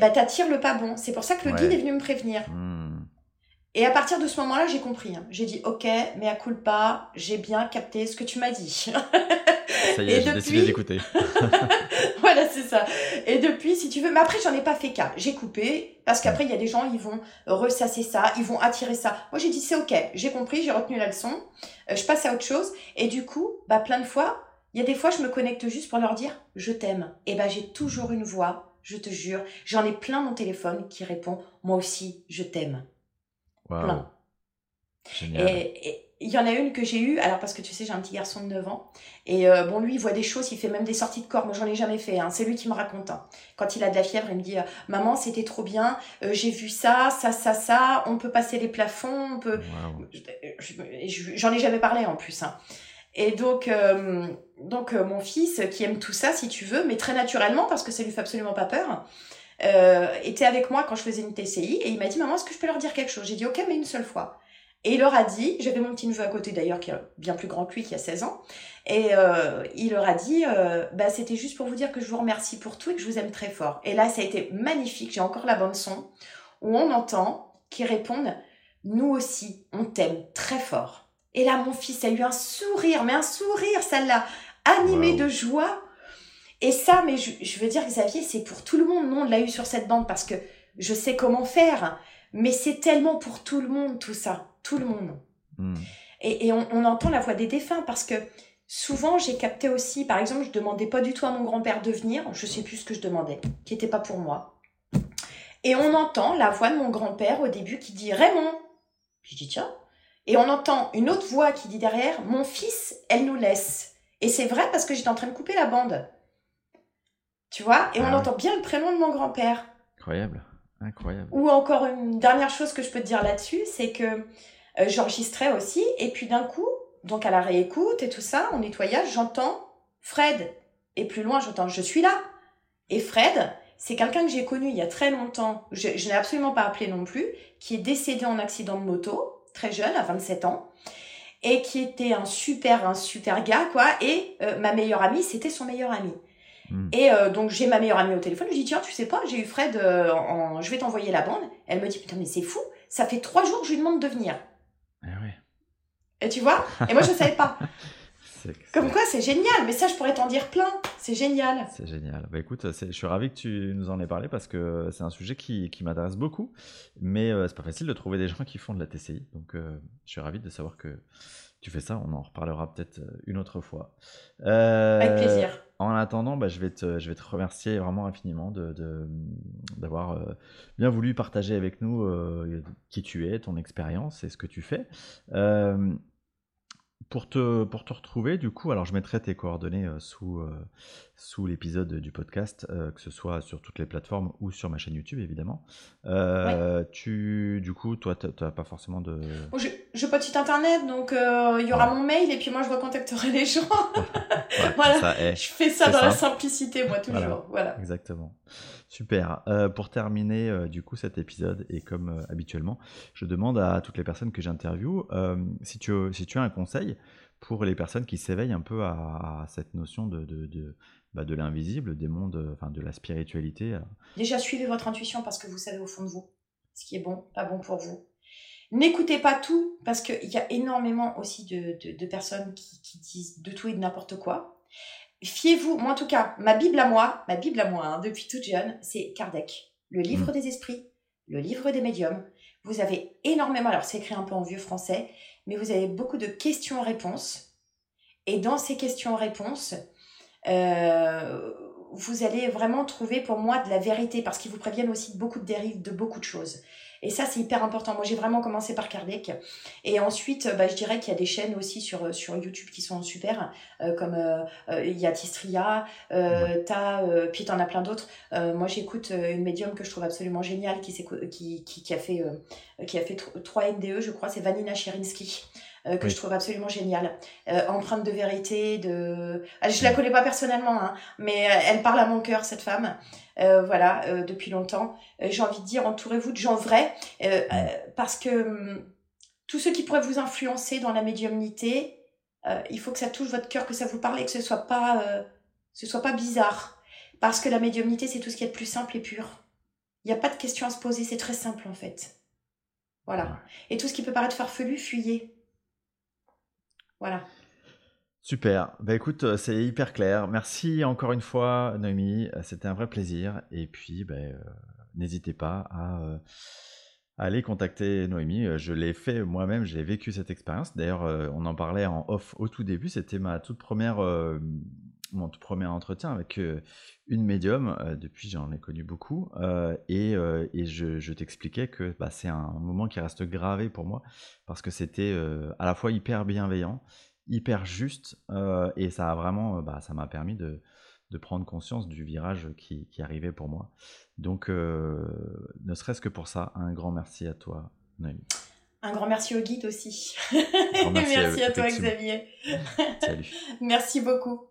Speaker 2: bah, t'attires le pas bon. C'est pour ça que le guide est venu me prévenir. Hmm. Et à partir de ce moment-là, j'ai compris. Hein. J'ai dit, ok, mais à pas, j'ai bien capté ce que tu m'as dit.
Speaker 1: Ça y [laughs] est, j'ai décidé d'écouter. [laughs]
Speaker 2: voilà, c'est ça. Et depuis, si tu veux, mais après, j'en ai pas fait cas. J'ai coupé, parce qu'après, il y a des gens, ils vont ressasser ça, ils vont attirer ça. Moi, j'ai dit, c'est ok, j'ai compris, j'ai retenu la leçon, euh, je passe à autre chose. Et du coup, bah, plein de fois, il y a des fois, je me connecte juste pour leur dire, je t'aime. Et bah, j'ai toujours une voix, je te jure. J'en ai plein mon téléphone qui répond, moi aussi, je t'aime.
Speaker 1: Wow. Plein. Génial.
Speaker 2: Et, il y en a une que j'ai eue, alors parce que tu sais, j'ai un petit garçon de 9 ans, et euh, bon, lui, il voit des choses, il fait même des sorties de corps, moi j'en ai jamais fait, hein. c'est lui qui me raconte. Hein. Quand il a de la fièvre, il me dit, euh, maman, c'était trop bien, euh, j'ai vu ça, ça, ça, ça, on peut passer les plafonds, on peut... J'en ai jamais parlé en plus. Hein. Et donc, donc mon fils, qui aime tout ça, si tu veux, mais très naturellement, parce que ça lui fait absolument pas peur, était avec moi quand je faisais une TCI, et il m'a dit, maman, est-ce que je peux leur dire quelque chose? J'ai dit, ok, mais une seule fois. Et il leur a dit, j'avais mon petit neveu à côté d'ailleurs, qui est bien plus grand que lui, qui a 16 ans, et euh, il leur a dit, euh, bah, c'était juste pour vous dire que je vous remercie pour tout et que je vous aime très fort. Et là, ça a été magnifique, j'ai encore la bande son, où on entend qu'ils répondent, nous aussi, on t'aime très fort. Et là, mon fils a eu un sourire, mais un sourire, ça l'a animé de joie. Et ça, mais je, je veux dire, Xavier, c'est pour tout le monde. Non, on l'a eu sur cette bande parce que je sais comment faire. Mais c'est tellement pour tout le monde, tout ça tout le monde. Hmm. Et, on, entend la voix des défunts parce que souvent j'ai capté aussi, par exemple, je demandais pas du tout à mon grand-père de venir, je sais plus ce que je demandais, qui n'était pas pour moi. Et on entend la voix de mon grand-père au début qui dit Raymond. Je dis tiens. Et on entend une autre voix qui dit derrière Mon fils, elle nous laisse. Et c'est vrai parce que j'étais en train de couper la bande. Tu vois? Et on ah entend bien le prénom de mon grand-père.
Speaker 1: Incroyable. Incroyable.
Speaker 2: Ou encore une dernière chose que je peux te dire là-dessus, c'est que euh, j'enregistrais aussi, et puis d'un coup, donc à la réécoute et tout ça, au nettoyage, j'entends Fred. Et plus loin, j'entends Je suis là. Et Fred, c'est quelqu'un que j'ai connu il y a très longtemps, je, n'ai absolument pas appelé non plus, qui est décédé en accident de moto, très jeune, à 27 ans, et qui était un super, un super gars, quoi. Et euh, ma meilleure amie, c'était son meilleur ami. Hmm. Et euh, donc j'ai ma meilleure amie au téléphone, je lui dis tiens tu sais pas j'ai eu Fred, en... je vais t'envoyer la bande. Elle me dit putain mais c'est fou, ça fait trois jours que je lui demande de venir.
Speaker 1: Eh
Speaker 2: Et tu vois? Et moi, je ne savais pas. [laughs] Comme quoi, c'est génial. Mais ça, je pourrais t'en dire plein. C'est génial.
Speaker 1: C'est génial. Bah écoute, je suis ravi que tu nous en aies parlé parce que c'est un sujet qui, qui m'intéresse beaucoup. Mais euh, c'est pas facile de trouver des gens qui font de la TCI. Donc, euh, je suis ravi de savoir que tu fais ça. On en reparlera peut-être euh, une autre fois.
Speaker 2: Avec plaisir.
Speaker 1: En attendant, bah, je, vais te, je vais te remercier vraiment infiniment d'avoir de, bien voulu partager avec nous qui tu es, ton expérience et ce que tu fais. Pour te, pour te retrouver, du coup, alors je mettrai tes coordonnées euh, sous, euh, sous l'épisode du podcast, euh, que ce soit sur toutes les plateformes ou sur ma chaîne YouTube, évidemment. Tu, du coup, toi, tu n'as pas forcément de.
Speaker 2: je n'ai pas de site internet, donc il y aura mon mail et puis moi, je recontacterai les gens. [laughs] voilà. je fais ça dans la simplicité, moi, toujours. voilà.
Speaker 1: Exactement. Super. Euh, pour terminer euh, du coup cet épisode et comme euh, habituellement, je demande à toutes les personnes que j'interviewe si, tu, si tu as un conseil pour les personnes qui s'éveillent un peu à, cette notion de, de, de, bah, de l'invisible, des mondes, enfin de la spiritualité.
Speaker 2: Déjà suivez votre intuition parce que vous savez au fond de vous ce qui est bon, pas bon pour vous. N'écoutez pas tout parce qu'il y a énormément aussi de, personnes qui, qui disent de tout et de n'importe quoi fiez-vous, moi en tout cas, ma Bible à moi, ma Bible à moi, hein, depuis toute jeune, c'est Kardec, le livre mm. des esprits, le livre des médiums. Vous avez énormément, alors c'est écrit un peu en vieux français, mais vous avez beaucoup de questions-réponses. Et dans ces questions-réponses, euh, vous allez vraiment trouver pour moi de la vérité, parce qu'ils vous préviennent aussi de beaucoup de dérives, de beaucoup de choses. Et ça, c'est hyper important. Moi, j'ai vraiment commencé par Kardec. Et ensuite, bah, je dirais qu'il y a des chaînes aussi sur, euh, sur YouTube qui sont super, euh, comme euh, il y a Tistria, euh, t'as, puis t'en as plein d'autres. moi, j'écoute une médium que je trouve absolument géniale qui, qui, qui, qui a fait, qui a fait 3 NDE, je crois, c'est Vanina Cherinsky. que je trouve absolument géniale. empreinte de vérité, de... Je la connais pas personnellement, hein, mais elle parle à mon cœur, cette femme. Euh, voilà, euh, depuis longtemps. Euh, j'ai envie de dire, entourez-vous de gens vrais, parce que hum, tous ceux qui pourraient vous influencer dans la médiumnité, il faut que ça touche votre cœur, que ça vous parle et que ce soit pas, ce soit pas bizarre. Parce que la médiumnité, c'est tout ce qui est de plus simple et pur. Il n'y a pas de questions à se poser, c'est très simple en fait. Voilà. Et tout ce qui peut paraître farfelu, fuyez. Voilà.
Speaker 1: Super. Bah écoute, euh, c'est hyper clair. Merci encore une fois, Noémie. Euh, c'était un vrai plaisir. Et puis, bah, euh, n'hésitez pas à, aller contacter Noémie. Je l'ai fait moi-même, j'ai vécu cette expérience. D'ailleurs, on en parlait en off au tout début. C'était ma toute première mon premier entretien avec une médium. depuis, j'en ai connu beaucoup. et, et, je, je t'expliquais que bah, c'est un moment qui reste gravé pour moi parce que c'était à la fois hyper bienveillant, hyper juste. et ça a vraiment, bah, ça m'a permis de, de, prendre conscience du virage qui, qui arrivait pour moi. Donc, ne serait-ce que pour ça, un grand merci à toi, Noémie.
Speaker 2: Un grand merci au guide aussi. [laughs] merci, à, toi, Xavier. Salut. [laughs] merci beaucoup.